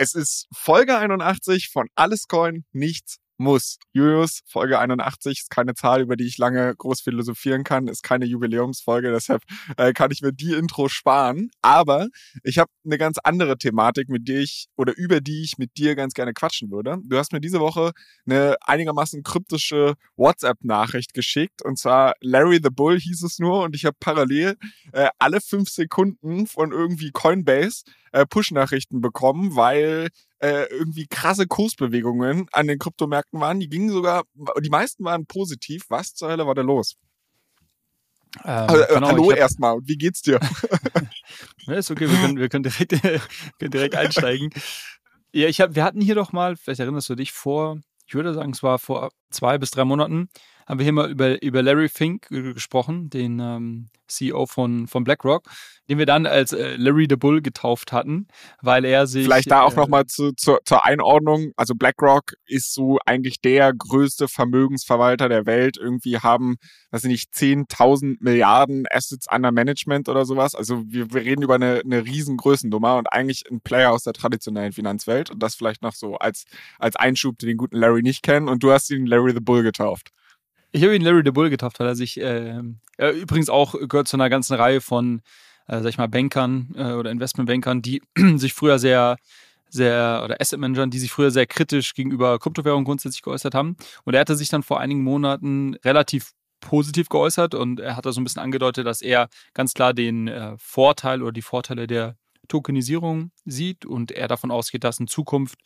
Es ist Folge 81 von Alles Coin, nichts muss. Julius, Folge 81 ist keine Zahl, über die ich lange groß philosophieren kann, ist keine Jubiläumsfolge, deshalb äh, kann ich mir die Intro sparen. Aber ich habe eine ganz andere Thematik, mit der ich oder über die ich mit dir ganz gerne quatschen würde. Du hast mir diese Woche eine einigermaßen kryptische WhatsApp-Nachricht geschickt und zwar Larry the Bull hieß es nur und ich habe parallel äh, alle fünf Sekunden von irgendwie Coinbase äh, Push-Nachrichten bekommen, weil äh, irgendwie krasse Kursbewegungen an den Kryptomärkten waren. Die gingen sogar, die meisten waren positiv. Was zur Hölle war da los? Ähm, also, genau, hallo erstmal, wie geht's dir? ja, ist okay, wir können, wir können, direkt, können direkt einsteigen. Ja, ich hab, wir hatten hier doch mal, vielleicht erinnerst du dich, vor, ich würde sagen, es war vor zwei bis drei Monaten, haben wir hier mal über, über Larry Fink gesprochen, den ähm, CEO von, von BlackRock, den wir dann als äh, Larry the Bull getauft hatten, weil er sich. Vielleicht da auch äh, nochmal zu, zu, zur Einordnung. Also BlackRock ist so eigentlich der größte Vermögensverwalter der Welt. Irgendwie haben, weiß ich nicht, 10.000 Milliarden Assets under Management oder sowas. Also wir, wir reden über eine, eine riesen Größennummer und eigentlich ein Player aus der traditionellen Finanzwelt. Und das vielleicht noch so als, als Einschub, den guten Larry nicht kennen. Und du hast ihn Larry the Bull getauft. Ich habe ihn Larry the Bull getauft, weil er sich äh, er übrigens auch gehört zu einer ganzen Reihe von, äh, sag ich mal, Bankern äh, oder Investmentbankern, die sich früher sehr sehr, oder Asset Managern, die sich früher sehr kritisch gegenüber Kryptowährungen grundsätzlich geäußert haben. Und er hatte sich dann vor einigen Monaten relativ positiv geäußert und er hat da so ein bisschen angedeutet, dass er ganz klar den äh, Vorteil oder die Vorteile der Tokenisierung sieht und er davon ausgeht, dass in Zukunft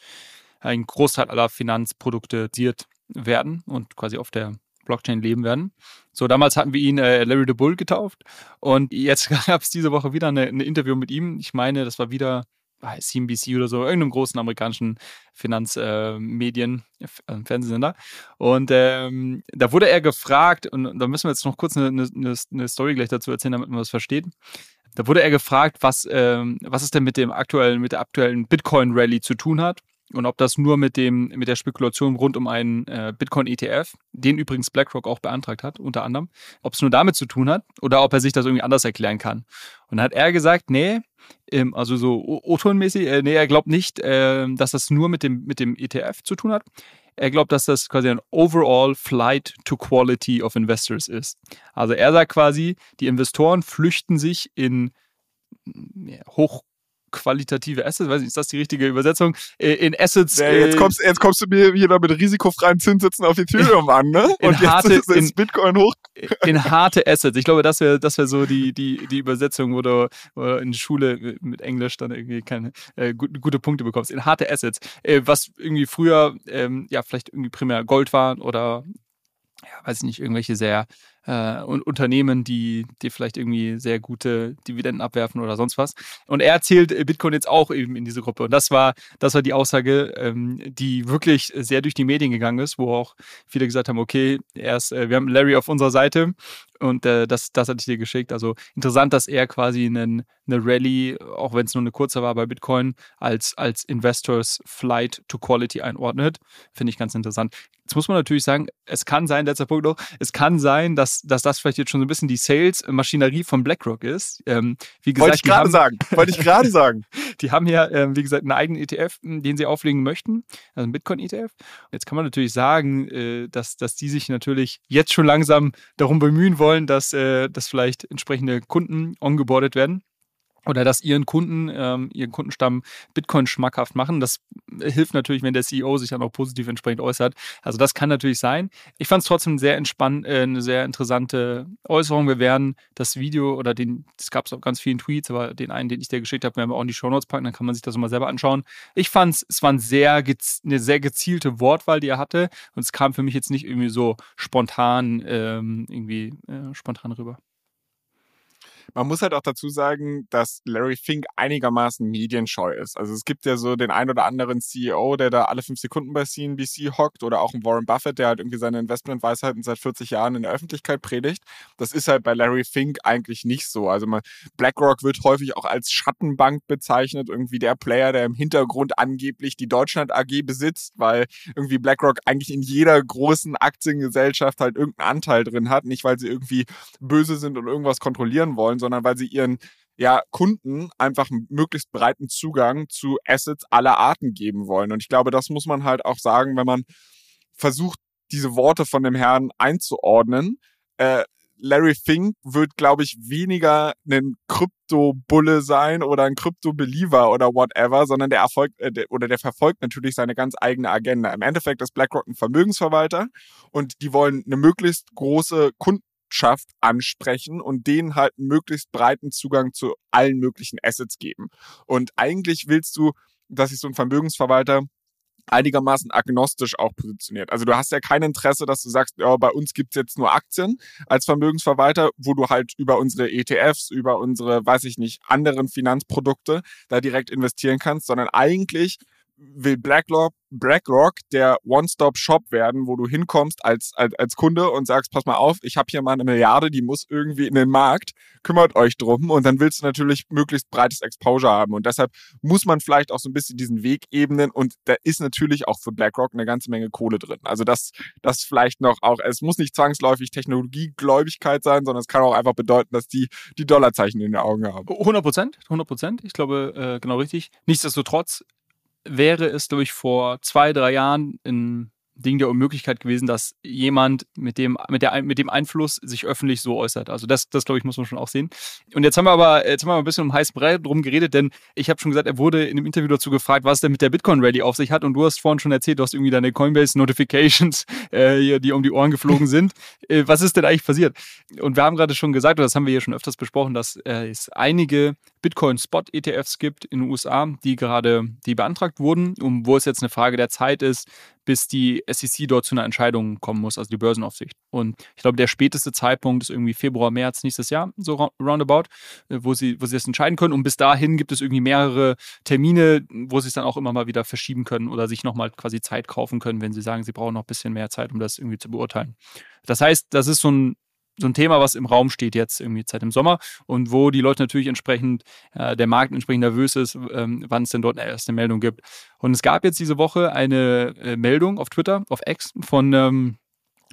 ein Großteil aller Finanzprodukte diert werden und quasi auf der Blockchain leben werden. So, damals hatten wir ihn äh, Larry the Bull getauft und jetzt gab es diese Woche wieder ein Interview mit ihm. Ich meine, das war wieder bei CNBC oder so, irgendeinem großen amerikanischen Finanzmedien, äh, äh, Fernsehsender. Und ähm, da wurde er gefragt, und da müssen wir jetzt noch kurz eine, eine, eine Story gleich dazu erzählen, damit man das versteht. Da wurde er gefragt, was, ähm, was es denn mit dem aktuellen, mit der aktuellen Bitcoin-Rally zu tun hat und ob das nur mit dem mit der Spekulation rund um einen äh, Bitcoin ETF, den übrigens BlackRock auch beantragt hat, unter anderem, ob es nur damit zu tun hat oder ob er sich das irgendwie anders erklären kann. Und dann hat er gesagt, nee, ähm, also so O-Ton-mäßig, äh, nee, er glaubt nicht, äh, dass das nur mit dem mit dem ETF zu tun hat. Er glaubt, dass das quasi ein Overall Flight to Quality of Investors ist. Also er sagt quasi, die Investoren flüchten sich in hoch qualitative Assets, weiß nicht, ist das die richtige Übersetzung? Äh, in Assets. Ja, jetzt, äh, kommst, jetzt kommst du mir wieder mit risikofreien Zinssitzen auf Ethereum an, ne? Und jetzt harte, ist, ist Bitcoin hoch. In harte Assets. Ich glaube, das wäre das wär so die, die, die Übersetzung, wo du, wo du in Schule mit Englisch dann irgendwie keine äh, gute, gute Punkte bekommst. In harte Assets. Äh, was irgendwie früher ähm, ja vielleicht irgendwie primär Gold war oder ja, weiß ich nicht, irgendwelche sehr äh, Unternehmen, die, die vielleicht irgendwie sehr gute Dividenden abwerfen oder sonst was. Und er erzählt äh, Bitcoin jetzt auch eben in diese Gruppe. Und das war, das war die Aussage, ähm, die wirklich sehr durch die Medien gegangen ist, wo auch viele gesagt haben, okay, er ist, äh, wir haben Larry auf unserer Seite und äh, das, das hatte ich dir geschickt. Also interessant, dass er quasi einen, eine Rallye, auch wenn es nur eine kurze war bei Bitcoin, als, als Investors Flight to Quality einordnet. Finde ich ganz interessant. Jetzt muss man natürlich sagen, es kann sein, letzter Punkt noch, es kann sein, dass, dass das vielleicht jetzt schon so ein bisschen die Sales-Maschinerie von BlackRock ist. Ähm, wie gesagt, Wollte ich gerade sagen. Wollte ich gerade sagen. Die haben ja, ähm, wie gesagt, einen eigenen ETF, den sie auflegen möchten, also einen Bitcoin-ETF. Jetzt kann man natürlich sagen, äh, dass, dass die sich natürlich jetzt schon langsam darum bemühen wollen, dass, äh, dass vielleicht entsprechende Kunden ongeboardet werden oder dass ihren Kunden, ähm, ihren Kundenstamm Bitcoin schmackhaft machen. Das hilft natürlich, wenn der CEO sich dann auch positiv entsprechend äußert. Also das kann natürlich sein. Ich fand es trotzdem sehr entspannt, äh, eine sehr interessante Äußerung. Wir werden das Video oder den, es gab es auf ganz vielen Tweets, aber den einen, den ich dir geschickt habe, werden wir auch in die Show Notes packen, dann kann man sich das mal selber anschauen. Ich fand es, es war ein sehr, eine sehr gezielte Wortwahl, die er hatte und es kam für mich jetzt nicht irgendwie so spontan, ähm, irgendwie äh, spontan rüber. Man muss halt auch dazu sagen, dass Larry Fink einigermaßen medienscheu ist. Also es gibt ja so den ein oder anderen CEO, der da alle fünf Sekunden bei CNBC hockt oder auch ein Warren Buffett, der halt irgendwie seine Investmentweisheiten seit 40 Jahren in der Öffentlichkeit predigt. Das ist halt bei Larry Fink eigentlich nicht so. Also man, BlackRock wird häufig auch als Schattenbank bezeichnet, irgendwie der Player, der im Hintergrund angeblich die Deutschland AG besitzt, weil irgendwie BlackRock eigentlich in jeder großen Aktiengesellschaft halt irgendeinen Anteil drin hat, nicht weil sie irgendwie böse sind und irgendwas kontrollieren wollen, sondern weil sie ihren ja, Kunden einfach möglichst breiten Zugang zu Assets aller Arten geben wollen. Und ich glaube, das muss man halt auch sagen, wenn man versucht, diese Worte von dem Herrn einzuordnen. Äh, Larry Fink wird, glaube ich, weniger ein Krypto-Bulle sein oder ein Krypto-Believer oder whatever, sondern der erfolgt äh, der, oder der verfolgt natürlich seine ganz eigene Agenda. Im Endeffekt ist BlackRock ein Vermögensverwalter und die wollen eine möglichst große Kunden Kundschaft ansprechen und denen halt einen möglichst breiten Zugang zu allen möglichen Assets geben. Und eigentlich willst du, dass sich so ein Vermögensverwalter einigermaßen agnostisch auch positioniert. Also du hast ja kein Interesse, dass du sagst, ja, bei uns gibt's jetzt nur Aktien als Vermögensverwalter, wo du halt über unsere ETFs, über unsere, weiß ich nicht, anderen Finanzprodukte da direkt investieren kannst, sondern eigentlich will BlackRock, BlackRock der One-Stop-Shop werden, wo du hinkommst als, als, als Kunde und sagst, pass mal auf, ich habe hier mal eine Milliarde, die muss irgendwie in den Markt, kümmert euch drum und dann willst du natürlich möglichst breites Exposure haben und deshalb muss man vielleicht auch so ein bisschen diesen Weg ebnen und da ist natürlich auch für BlackRock eine ganze Menge Kohle drin. Also das, das vielleicht noch auch, es muss nicht zwangsläufig Technologiegläubigkeit sein, sondern es kann auch einfach bedeuten, dass die die Dollarzeichen in den Augen haben. 100 Prozent, 100 Prozent, ich glaube, äh, genau richtig. Nichtsdestotrotz wäre es, glaube ich, vor zwei, drei Jahren in Ding der Unmöglichkeit gewesen, dass jemand mit dem, mit, der, mit dem Einfluss sich öffentlich so äußert. Also das, das glaube ich, muss man schon auch sehen. Und jetzt haben wir aber jetzt haben wir ein bisschen um heißen Brei drum geredet, denn ich habe schon gesagt, er wurde in dem Interview dazu gefragt, was denn mit der Bitcoin-Rally auf sich hat. Und du hast vorhin schon erzählt, du hast irgendwie deine Coinbase-Notifications, äh, die um die Ohren geflogen sind. äh, was ist denn eigentlich passiert? Und wir haben gerade schon gesagt, oder das haben wir hier schon öfters besprochen, dass äh, es einige Bitcoin-Spot-ETFs gibt in den USA, die gerade, die beantragt wurden, um wo es jetzt eine Frage der Zeit ist, bis die SEC dort zu einer Entscheidung kommen muss, also die Börsenaufsicht. Und ich glaube, der späteste Zeitpunkt ist irgendwie Februar, März nächstes Jahr, so roundabout, äh, wo sie, wo sie das entscheiden können. Und bis dahin gibt es irgendwie mehrere Termine, wo sie es dann auch immer mal wieder verschieben können oder sich nochmal quasi Zeit kaufen können, wenn sie sagen, sie brauchen noch ein bisschen mehr Zeit, um das irgendwie zu beurteilen. Das heißt, das ist so ein so ein Thema, was im Raum steht jetzt irgendwie seit dem Sommer und wo die Leute natürlich entsprechend, äh, der Markt entsprechend nervös ist, ähm, wann es denn dort eine erste Meldung gibt. Und es gab jetzt diese Woche eine äh, Meldung auf Twitter, auf X von ähm,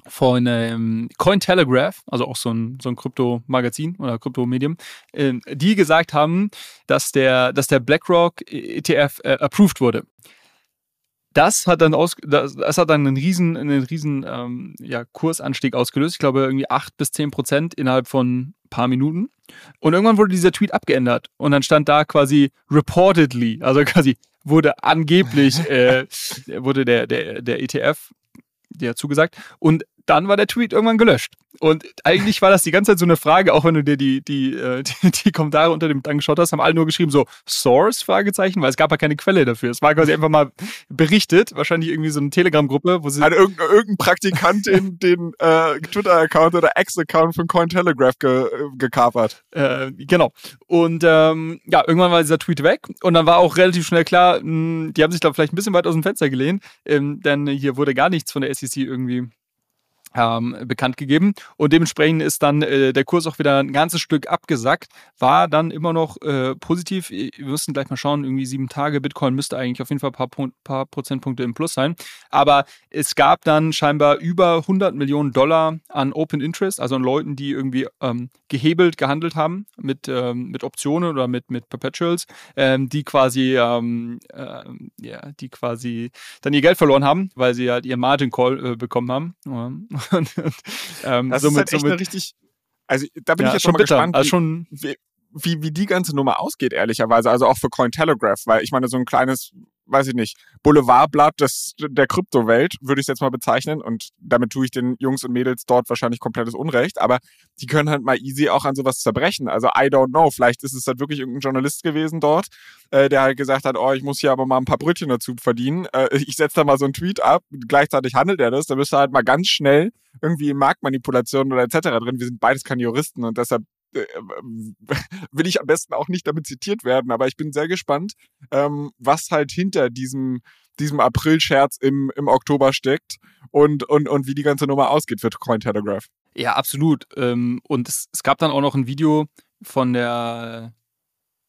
von ähm, Cointelegraph, also auch so ein, so ein Krypto-Magazin oder Krypto-Medium, äh, die gesagt haben, dass der, dass der BlackRock ETF äh, approved wurde das hat dann aus, das, das, hat dann einen riesen, einen riesen ähm, ja, Kursanstieg ausgelöst. Ich glaube irgendwie 8 bis 10 Prozent innerhalb von ein paar Minuten. Und irgendwann wurde dieser Tweet abgeändert und dann stand da quasi reportedly, also quasi wurde angeblich äh, wurde der, der, der ETF der zugesagt und dann war der Tweet irgendwann gelöscht. Und eigentlich war das die ganze Zeit so eine Frage, auch wenn du dir die, die, äh, die, die Kommentare unter dem angeschaut hast, haben alle nur geschrieben so Source? Fragezeichen, weil es gab ja keine Quelle dafür. Es war quasi einfach mal berichtet, wahrscheinlich irgendwie so eine Telegram-Gruppe, wo sie. Also irgendein, irgendein Praktikant den, den äh, Twitter-Account oder X-Account von Cointelegraph ge, gekapert. Äh, genau. Und ähm, ja, irgendwann war dieser Tweet weg und dann war auch relativ schnell klar, mh, die haben sich da vielleicht ein bisschen weit aus dem Fenster gelehnt, ähm, denn hier wurde gar nichts von der SEC irgendwie ähm, bekannt gegeben und dementsprechend ist dann äh, der Kurs auch wieder ein ganzes Stück abgesackt, war dann immer noch äh, positiv. Wir müssen gleich mal schauen, irgendwie sieben Tage Bitcoin müsste eigentlich auf jeden Fall ein paar, paar Prozentpunkte im Plus sein. Aber es gab dann scheinbar über 100 Millionen Dollar an Open Interest, also an Leuten, die irgendwie ähm, gehebelt gehandelt haben mit, ähm, mit Optionen oder mit, mit Perpetuals, ähm, die quasi ähm, äh, ja, die quasi dann ihr Geld verloren haben, weil sie halt ihren Margin Call äh, bekommen haben. und, ähm, das somit, ist halt echt somit, eine richtig, also da bin ja, ich jetzt schon mal bitter. gespannt, also schon wie, wie, wie die ganze Nummer ausgeht, ehrlicherweise. Also auch für Cointelegraph, weil ich meine, so ein kleines weiß ich nicht, Boulevardblatt des, der Kryptowelt, würde ich es jetzt mal bezeichnen. Und damit tue ich den Jungs und Mädels dort wahrscheinlich komplettes Unrecht. Aber die können halt mal easy auch an sowas zerbrechen. Also I don't know. Vielleicht ist es halt wirklich irgendein Journalist gewesen dort, äh, der halt gesagt hat, oh, ich muss hier aber mal ein paar Brötchen dazu verdienen. Äh, ich setze da mal so einen Tweet ab. Gleichzeitig handelt er das. Da bist du halt mal ganz schnell irgendwie in Marktmanipulationen oder etc. drin. Wir sind beides keine Juristen und deshalb will ich am besten auch nicht damit zitiert werden, aber ich bin sehr gespannt, ähm, was halt hinter diesem, diesem April-Scherz im, im Oktober steckt und, und, und wie die ganze Nummer ausgeht für Cointelegraph. Ja, absolut. Ähm, und es, es gab dann auch noch ein Video von der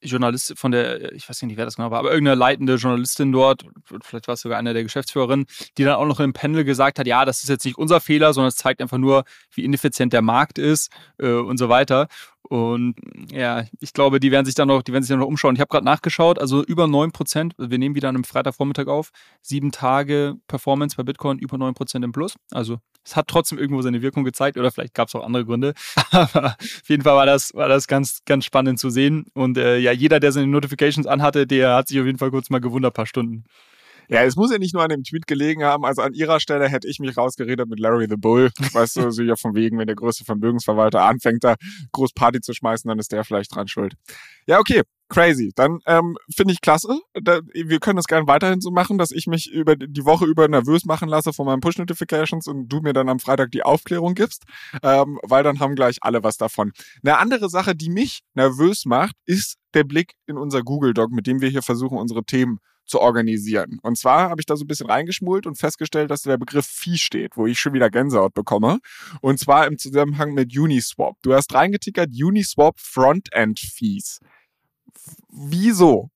Journalist von der, ich weiß nicht, wer das genau war, aber irgendeine leitende Journalistin dort, vielleicht war es sogar einer der Geschäftsführerinnen, die dann auch noch im Panel gesagt hat, ja, das ist jetzt nicht unser Fehler, sondern es zeigt einfach nur, wie ineffizient der Markt ist äh, und so weiter. Und ja, ich glaube, die werden sich dann noch, die werden sich dann noch umschauen. Ich habe gerade nachgeschaut, also über 9%, wir nehmen wieder an einem Freitagvormittag auf, sieben Tage Performance bei Bitcoin über 9% im Plus. Also es hat trotzdem irgendwo seine Wirkung gezeigt oder vielleicht gab es auch andere Gründe. Aber auf jeden Fall war das, war das ganz, ganz spannend zu sehen. Und äh, ja, jeder, der seine Notifications anhatte, der hat sich auf jeden Fall kurz mal gewundert, paar Stunden. Ja, es muss ja nicht nur an dem Tweet gelegen haben. Also an ihrer Stelle hätte ich mich rausgeredet mit Larry the Bull. Weißt du, so ja von wegen, wenn der größte Vermögensverwalter anfängt, da groß Party zu schmeißen, dann ist der vielleicht dran schuld. Ja, okay. Crazy. Dann ähm, finde ich klasse. Da, wir können das gerne weiterhin so machen, dass ich mich über die Woche über nervös machen lasse von meinen Push-Notifications und du mir dann am Freitag die Aufklärung gibst, ähm, weil dann haben gleich alle was davon. Eine andere Sache, die mich nervös macht, ist der Blick in unser Google Doc, mit dem wir hier versuchen, unsere Themen zu organisieren. Und zwar habe ich da so ein bisschen reingeschmult und festgestellt, dass der Begriff Fee steht, wo ich schon wieder Gänsehaut bekomme. Und zwar im Zusammenhang mit Uniswap. Du hast reingetickert Uniswap Frontend Fees. Wieso?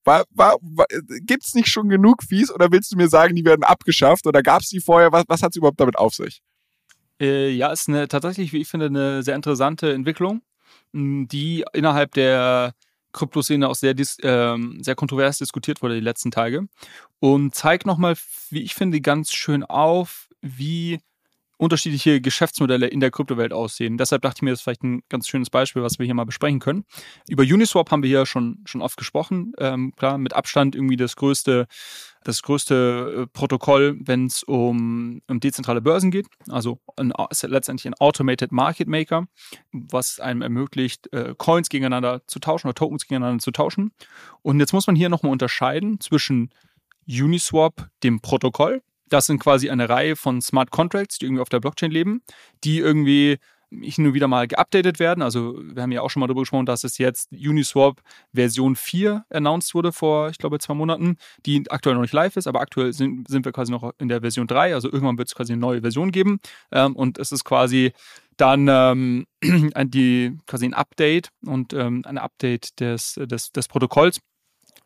Gibt es nicht schon genug Fees oder willst du mir sagen, die werden abgeschafft oder gab es die vorher? Was, was hat es überhaupt damit auf sich? Äh, ja, ist eine tatsächlich, wie ich finde, eine sehr interessante Entwicklung, die innerhalb der Kryptoszene auch sehr, dis, äh, sehr kontrovers diskutiert wurde die letzten Tage. Und zeigt nochmal, wie ich finde, ganz schön auf, wie unterschiedliche Geschäftsmodelle in der Kryptowelt aussehen. Deshalb dachte ich mir, das ist vielleicht ein ganz schönes Beispiel, was wir hier mal besprechen können. Über Uniswap haben wir hier schon, schon oft gesprochen. Ähm, klar, mit Abstand irgendwie das größte, das größte äh, Protokoll, wenn es um, um dezentrale Börsen geht. Also ein, letztendlich ein Automated Market Maker, was einem ermöglicht, äh, Coins gegeneinander zu tauschen oder Tokens gegeneinander zu tauschen. Und jetzt muss man hier nochmal unterscheiden zwischen Uniswap, dem Protokoll, das sind quasi eine Reihe von Smart Contracts, die irgendwie auf der Blockchain leben, die irgendwie hin und wieder mal geupdatet werden. Also wir haben ja auch schon mal darüber gesprochen, dass es jetzt Uniswap Version 4 announced wurde vor, ich glaube, zwei Monaten, die aktuell noch nicht live ist, aber aktuell sind, sind wir quasi noch in der Version 3. Also irgendwann wird es quasi eine neue Version geben. Ähm, und es ist quasi dann ähm, die, quasi ein Update und ähm, ein Update des, des, des Protokolls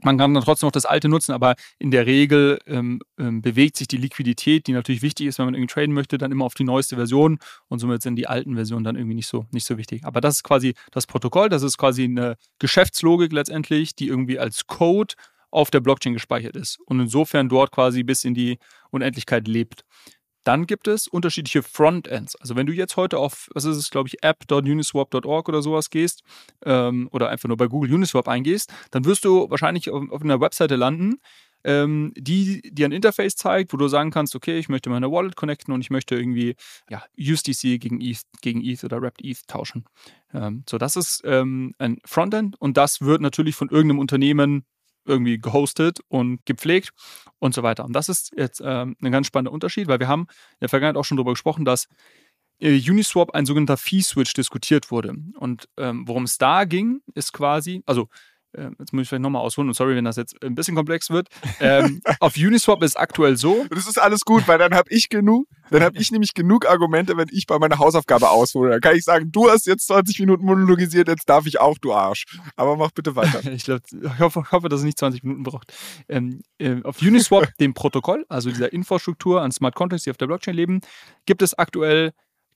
man kann dann trotzdem noch das alte nutzen, aber in der Regel ähm, ähm, bewegt sich die Liquidität, die natürlich wichtig ist, wenn man irgendwie traden möchte, dann immer auf die neueste Version und somit sind die alten Versionen dann irgendwie nicht so, nicht so wichtig. Aber das ist quasi das Protokoll, das ist quasi eine Geschäftslogik letztendlich, die irgendwie als Code auf der Blockchain gespeichert ist und insofern dort quasi bis in die Unendlichkeit lebt. Dann gibt es unterschiedliche Frontends. Also wenn du jetzt heute auf, was ist es, glaube ich, app.uniswap.org oder sowas gehst ähm, oder einfach nur bei Google Uniswap eingehst, dann wirst du wahrscheinlich auf, auf einer Webseite landen, ähm, die dir ein Interface zeigt, wo du sagen kannst, okay, ich möchte meine Wallet connecten und ich möchte irgendwie ja, USDC gegen ETH, gegen ETH oder Wrapped ETH tauschen. Ähm, so, das ist ähm, ein Frontend und das wird natürlich von irgendeinem Unternehmen irgendwie gehostet und gepflegt und so weiter. Und das ist jetzt ähm, ein ganz spannender Unterschied, weil wir haben in der Vergangenheit auch schon darüber gesprochen, dass äh, Uniswap ein sogenannter Fee-Switch diskutiert wurde. Und ähm, worum es da ging, ist quasi, also jetzt muss ich vielleicht nochmal ausholen und sorry, wenn das jetzt ein bisschen komplex wird. Ähm, auf Uniswap ist aktuell so. Das ist alles gut, weil dann habe ich genug, dann habe ich nämlich genug Argumente, wenn ich bei meiner Hausaufgabe aushole. Dann kann ich sagen, du hast jetzt 20 Minuten monologisiert, jetzt darf ich auch, du Arsch. Aber mach bitte weiter. ich, glaub, ich hoffe, hoffe, dass es nicht 20 Minuten braucht. Ähm, äh, auf Uniswap, dem Protokoll, also dieser Infrastruktur an Smart Contracts, die auf der Blockchain leben, gibt es aktuell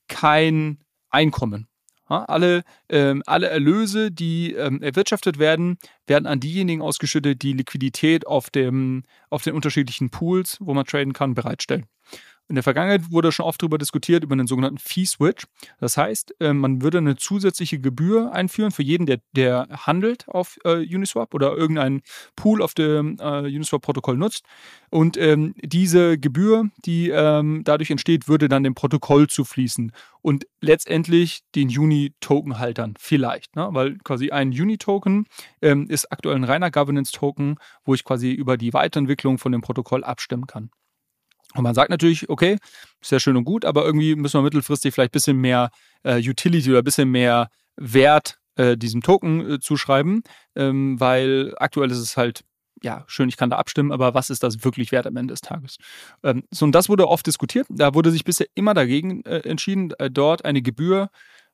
kein Einkommen. Alle, ähm, alle Erlöse, die ähm, erwirtschaftet werden, werden an diejenigen ausgeschüttet, die Liquidität auf, dem, auf den unterschiedlichen Pools, wo man traden kann, bereitstellen. In der Vergangenheit wurde schon oft darüber diskutiert, über einen sogenannten Fee-Switch. Das heißt, äh, man würde eine zusätzliche Gebühr einführen für jeden, der, der handelt auf äh, Uniswap oder irgendeinen Pool auf dem äh, Uniswap-Protokoll nutzt. Und ähm, diese Gebühr, die ähm, dadurch entsteht, würde dann dem Protokoll zufließen und letztendlich den Uni-Token-Haltern vielleicht. Ne? Weil quasi ein Uni-Token ähm, ist aktuell ein reiner Governance-Token, wo ich quasi über die Weiterentwicklung von dem Protokoll abstimmen kann. Und man sagt natürlich, okay, sehr schön und gut, aber irgendwie müssen wir mittelfristig vielleicht ein bisschen mehr äh, Utility oder ein bisschen mehr Wert äh, diesem Token äh, zuschreiben, ähm, weil aktuell ist es halt ja, schön, ich kann da abstimmen, aber was ist das wirklich wert am Ende des Tages? Ähm, so, und das wurde oft diskutiert. Da wurde sich bisher immer dagegen äh, entschieden, äh, dort eine Gebühr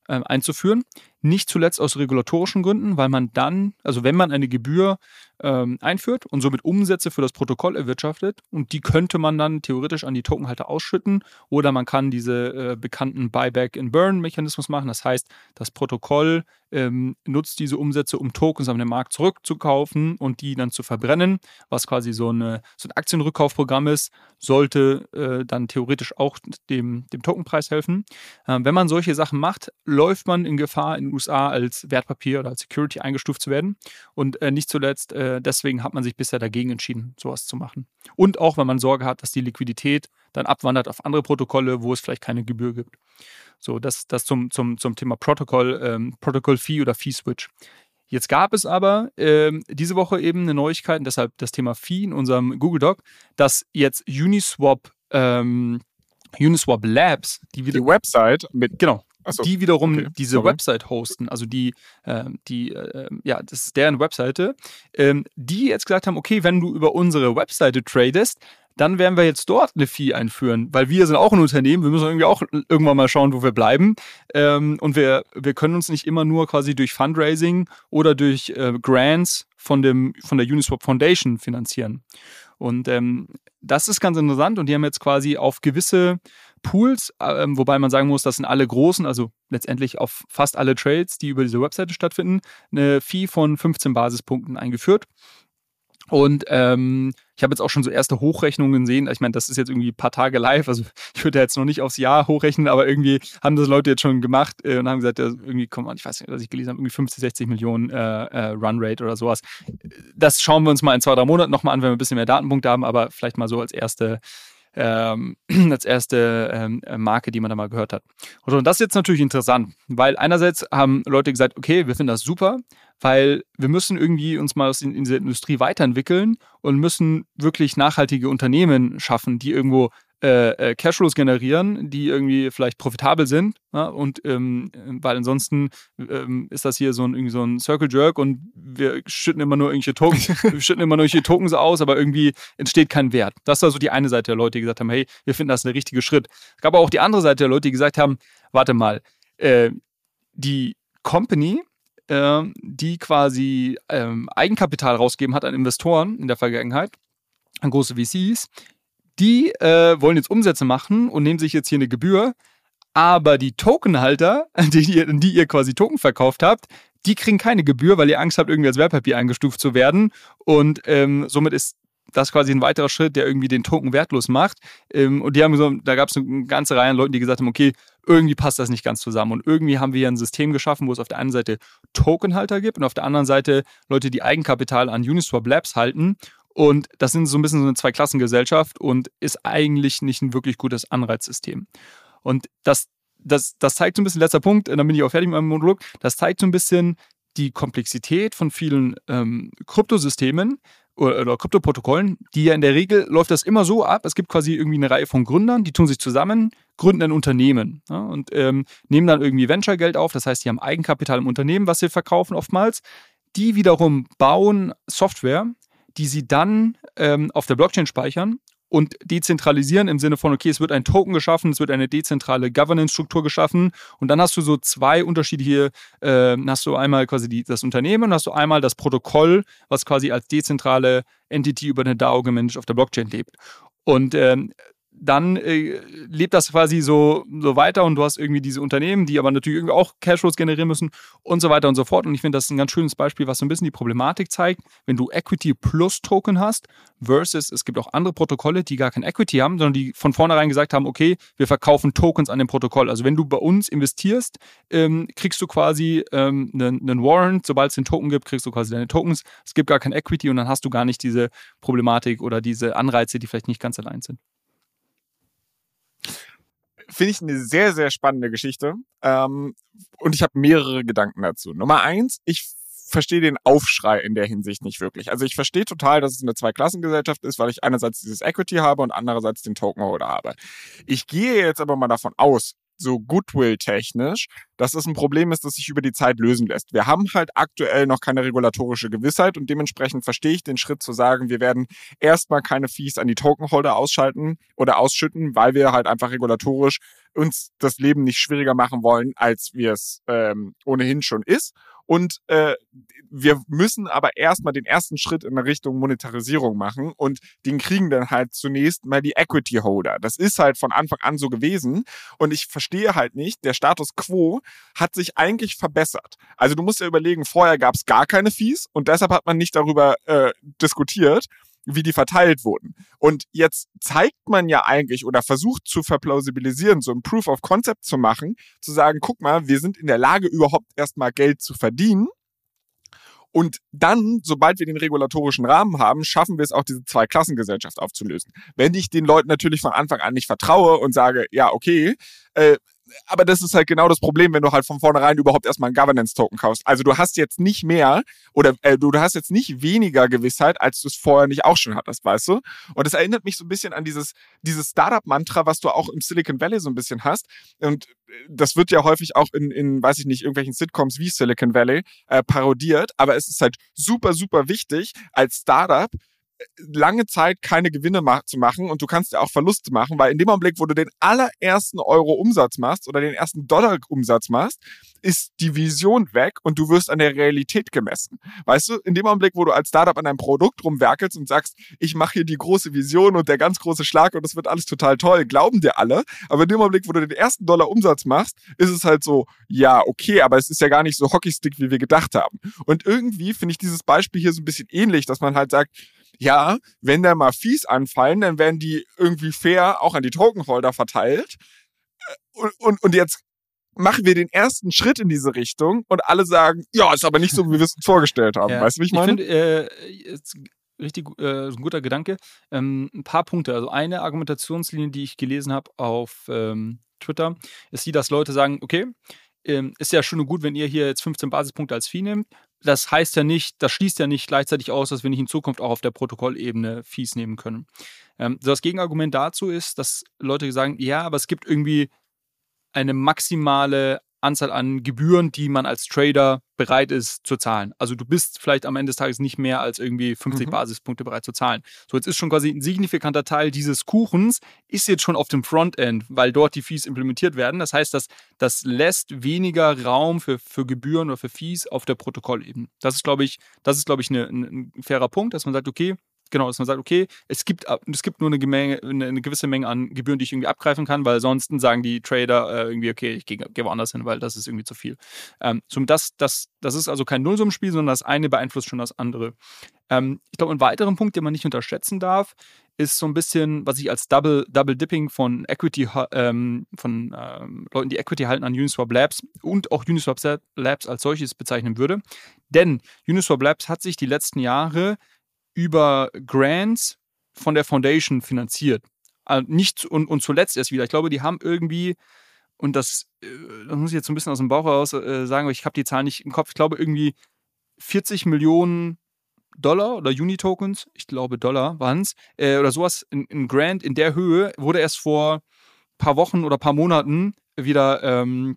äh, einzuführen. Nicht zuletzt aus regulatorischen Gründen, weil man dann, also wenn man eine Gebühr ähm, einführt und somit Umsätze für das Protokoll erwirtschaftet und die könnte man dann theoretisch an die Tokenhalter ausschütten oder man kann diese äh, bekannten Buyback-in-Burn-Mechanismus machen. Das heißt, das Protokoll ähm, nutzt diese Umsätze, um Tokens den Markt zurückzukaufen und die dann zu verbrennen, was quasi so, eine, so ein Aktienrückkaufprogramm ist, sollte äh, dann theoretisch auch dem, dem Tokenpreis helfen. Ähm, wenn man solche Sachen macht, läuft man in Gefahr, in den USA als Wertpapier oder als Security eingestuft zu werden. Und äh, nicht zuletzt äh, deswegen hat man sich bisher dagegen entschieden, sowas zu machen. Und auch, weil man Sorge hat, dass die Liquidität dann abwandert auf andere Protokolle, wo es vielleicht keine Gebühr gibt. So, das, das zum, zum, zum Thema Protokoll, ähm, Protocol Fee oder Fee Switch. Jetzt gab es aber ähm, diese Woche eben eine Neuigkeit, und deshalb das Thema Fee in unserem Google Doc, dass jetzt Uniswap ähm, Uniswap Labs, die wieder. Die Website mit. Genau. So, die wiederum okay, diese sorry. Website hosten, also die, äh, die, äh, ja, das ist deren Webseite, ähm, die jetzt gesagt haben, okay, wenn du über unsere Webseite tradest, dann werden wir jetzt dort eine Fee einführen, weil wir sind auch ein Unternehmen, wir müssen irgendwie auch irgendwann mal schauen, wo wir bleiben. Ähm, und wir, wir können uns nicht immer nur quasi durch Fundraising oder durch äh, Grants von, dem, von der Uniswap Foundation finanzieren. Und ähm, das ist ganz interessant und die haben jetzt quasi auf gewisse Pools, äh, wobei man sagen muss, das sind alle großen, also letztendlich auf fast alle Trades, die über diese Webseite stattfinden, eine Fee von 15 Basispunkten eingeführt. Und ähm, ich habe jetzt auch schon so erste Hochrechnungen gesehen. Ich meine, das ist jetzt irgendwie ein paar Tage live. Also ich würde jetzt noch nicht aufs Jahr hochrechnen, aber irgendwie haben das Leute jetzt schon gemacht äh, und haben gesagt, ja, irgendwie kommt man, ich weiß nicht, was ich gelesen habe, irgendwie 50, 60 Millionen äh, äh, Runrate oder sowas. Das schauen wir uns mal in zwei, drei Monaten nochmal an, wenn wir ein bisschen mehr Datenpunkte haben, aber vielleicht mal so als erste ähm, als erste ähm, Marke, die man da mal gehört hat. Und das ist jetzt natürlich interessant, weil einerseits haben Leute gesagt, okay, wir finden das super, weil wir müssen irgendwie uns mal in, in dieser Industrie weiterentwickeln und müssen wirklich nachhaltige Unternehmen schaffen, die irgendwo äh, äh, Cashflows generieren, die irgendwie vielleicht profitabel sind. Ja? Und ähm, weil ansonsten ähm, ist das hier so ein, irgendwie so ein Circle Jerk und wir schütten immer nur irgendwelche Tokens, wir schütten immer nur irgendwelche Tokens aus, aber irgendwie entsteht kein Wert. Das war so die eine Seite der Leute, die gesagt haben, hey, wir finden das der richtige Schritt. Es gab aber auch die andere Seite der Leute, die gesagt haben, warte mal, äh, die Company, äh, die quasi ähm, Eigenkapital rausgeben hat an Investoren in der Vergangenheit, an große VCs, die äh, wollen jetzt Umsätze machen und nehmen sich jetzt hier eine Gebühr, aber die Tokenhalter, die, die ihr quasi Token verkauft habt, die kriegen keine Gebühr, weil ihr Angst habt, irgendwie als Wertpapier eingestuft zu werden. Und ähm, somit ist das quasi ein weiterer Schritt, der irgendwie den Token wertlos macht. Ähm, und die haben so, da gab es eine ganze Reihe an Leuten, die gesagt haben, okay, irgendwie passt das nicht ganz zusammen. Und irgendwie haben wir hier ein System geschaffen, wo es auf der einen Seite Tokenhalter gibt und auf der anderen Seite Leute, die Eigenkapital an Uniswap Labs halten. Und das sind so ein bisschen so eine Zweiklassengesellschaft und ist eigentlich nicht ein wirklich gutes Anreizsystem. Und das, das, das zeigt so ein bisschen, letzter Punkt, dann bin ich auch fertig mit meinem Monolog, das zeigt so ein bisschen die Komplexität von vielen ähm, Kryptosystemen oder, oder Kryptoprotokollen, die ja in der Regel läuft das immer so ab, es gibt quasi irgendwie eine Reihe von Gründern, die tun sich zusammen, gründen ein Unternehmen ja, und ähm, nehmen dann irgendwie Venture-Geld auf, das heißt, die haben Eigenkapital im Unternehmen, was sie verkaufen oftmals. Die wiederum bauen Software, die sie dann ähm, auf der Blockchain speichern und dezentralisieren im Sinne von, okay, es wird ein Token geschaffen, es wird eine dezentrale Governance-Struktur geschaffen und dann hast du so zwei unterschiedliche, äh, hast du einmal quasi die, das Unternehmen und hast du einmal das Protokoll, was quasi als dezentrale Entity über eine DAO gemanagt auf der Blockchain lebt. Und ähm, dann äh, lebt das quasi so, so weiter und du hast irgendwie diese Unternehmen, die aber natürlich irgendwie auch Cashflows generieren müssen und so weiter und so fort. Und ich finde, das ist ein ganz schönes Beispiel, was so ein bisschen die Problematik zeigt, wenn du Equity plus Token hast, versus es gibt auch andere Protokolle, die gar kein Equity haben, sondern die von vornherein gesagt haben, okay, wir verkaufen Tokens an dem Protokoll. Also wenn du bei uns investierst, ähm, kriegst du quasi ähm, einen, einen Warrant, sobald es den Token gibt, kriegst du quasi deine Tokens. Es gibt gar kein Equity und dann hast du gar nicht diese Problematik oder diese Anreize, die vielleicht nicht ganz allein sind finde ich eine sehr, sehr spannende Geschichte. Ähm, und ich habe mehrere Gedanken dazu. Nummer eins, ich verstehe den Aufschrei in der Hinsicht nicht wirklich. Also ich verstehe total, dass es eine Zweiklassengesellschaft ist, weil ich einerseits dieses Equity habe und andererseits den Tokenholder habe. Ich gehe jetzt aber mal davon aus, so Goodwill-technisch, dass es ein Problem ist, das sich über die Zeit lösen lässt. Wir haben halt aktuell noch keine regulatorische Gewissheit und dementsprechend verstehe ich den Schritt zu sagen, wir werden erstmal keine Fees an die Tokenholder ausschalten oder ausschütten, weil wir halt einfach regulatorisch uns das Leben nicht schwieriger machen wollen, als wir es ähm, ohnehin schon ist. Und äh, wir müssen aber erstmal den ersten Schritt in Richtung Monetarisierung machen und den kriegen dann halt zunächst mal die Equity Holder. Das ist halt von Anfang an so gewesen und ich verstehe halt nicht, der Status quo hat sich eigentlich verbessert. Also du musst ja überlegen, vorher gab es gar keine Fees und deshalb hat man nicht darüber äh, diskutiert wie die verteilt wurden. Und jetzt zeigt man ja eigentlich oder versucht zu verplausibilisieren, so ein Proof of Concept zu machen, zu sagen, guck mal, wir sind in der Lage, überhaupt erstmal Geld zu verdienen. Und dann, sobald wir den regulatorischen Rahmen haben, schaffen wir es auch, diese Zwei-Klassengesellschaft aufzulösen. Wenn ich den Leuten natürlich von Anfang an nicht vertraue und sage, ja, okay, äh, aber das ist halt genau das Problem, wenn du halt von vornherein überhaupt erstmal einen Governance-Token kaufst. Also du hast jetzt nicht mehr oder äh, du, du hast jetzt nicht weniger Gewissheit, als du es vorher nicht auch schon hattest, weißt du? Und das erinnert mich so ein bisschen an dieses, dieses Startup-Mantra, was du auch im Silicon Valley so ein bisschen hast. Und äh, das wird ja häufig auch in, in weiß ich nicht, irgendwelchen Sitcoms wie Silicon Valley äh, parodiert. Aber es ist halt super, super wichtig, als Startup lange Zeit keine Gewinne ma zu machen und du kannst ja auch Verluste machen, weil in dem Augenblick, wo du den allerersten Euro Umsatz machst oder den ersten Dollar Umsatz machst, ist die Vision weg und du wirst an der Realität gemessen. Weißt du, in dem Augenblick, wo du als Startup an einem Produkt rumwerkelst und sagst, ich mache hier die große Vision und der ganz große Schlag und das wird alles total toll, glauben dir alle. Aber in dem Augenblick, wo du den ersten Dollar Umsatz machst, ist es halt so, ja, okay, aber es ist ja gar nicht so Hockeystick, wie wir gedacht haben. Und irgendwie finde ich dieses Beispiel hier so ein bisschen ähnlich, dass man halt sagt, ja, wenn da mal Fees anfallen, dann werden die irgendwie fair auch an die Tokenholder verteilt. Äh, und, und, und jetzt machen wir den ersten Schritt in diese Richtung und alle sagen, ja, ist aber nicht so, wie wir es uns vorgestellt haben. Ja. Weißt du, wie ich meine? Ich finde, äh, richtig äh, ein guter Gedanke. Ähm, ein paar Punkte. Also eine Argumentationslinie, die ich gelesen habe auf ähm, Twitter, ist die, dass Leute sagen, okay, ähm, ist ja schön und gut, wenn ihr hier jetzt 15 Basispunkte als Fee nehmt. Das heißt ja nicht, das schließt ja nicht gleichzeitig aus, dass wir nicht in Zukunft auch auf der Protokollebene Fees nehmen können. Ähm, das Gegenargument dazu ist, dass Leute sagen, ja, aber es gibt irgendwie eine maximale Anzahl an Gebühren, die man als Trader bereit ist zu zahlen. Also du bist vielleicht am Ende des Tages nicht mehr als irgendwie 50 mhm. Basispunkte bereit zu zahlen. So, jetzt ist schon quasi ein signifikanter Teil dieses Kuchens, ist jetzt schon auf dem Frontend, weil dort die Fees implementiert werden. Das heißt, dass das lässt weniger Raum für, für Gebühren oder für Fees auf der Protokollebene. Das ist, glaube ich, das ist, glaube ich, eine, ein fairer Punkt, dass man sagt, okay, genau, dass man sagt, okay, es gibt, es gibt nur eine, Gemenge, eine, gewisse Menge an Gebühren, die ich irgendwie abgreifen kann, weil sonst sagen die Trader äh, irgendwie, okay, ich gehe geh woanders hin, weil das ist irgendwie zu viel. Ähm, das, das, das ist also kein Nullsummenspiel, sondern das eine beeinflusst schon das andere. Ähm, ich glaube, ein weiterer Punkt, den man nicht unterschätzen darf, ist so ein bisschen, was ich als Double, Double Dipping von Equity, ähm, von ähm, Leuten, die Equity halten an Uniswap Labs und auch Uniswap Labs als solches bezeichnen würde. Denn Uniswap Labs hat sich die letzten Jahre über Grants von der Foundation finanziert. Also nicht und, und zuletzt erst wieder. Ich glaube, die haben irgendwie, und das, äh, das muss ich jetzt so ein bisschen aus dem Bauch heraus äh, sagen, aber ich habe die Zahlen nicht im Kopf. Ich glaube, irgendwie 40 Millionen Dollar oder Uni-Tokens, ich glaube Dollar waren es, äh, oder sowas, ein, ein Grant in der Höhe wurde erst vor ein paar Wochen oder paar Monaten wieder ähm,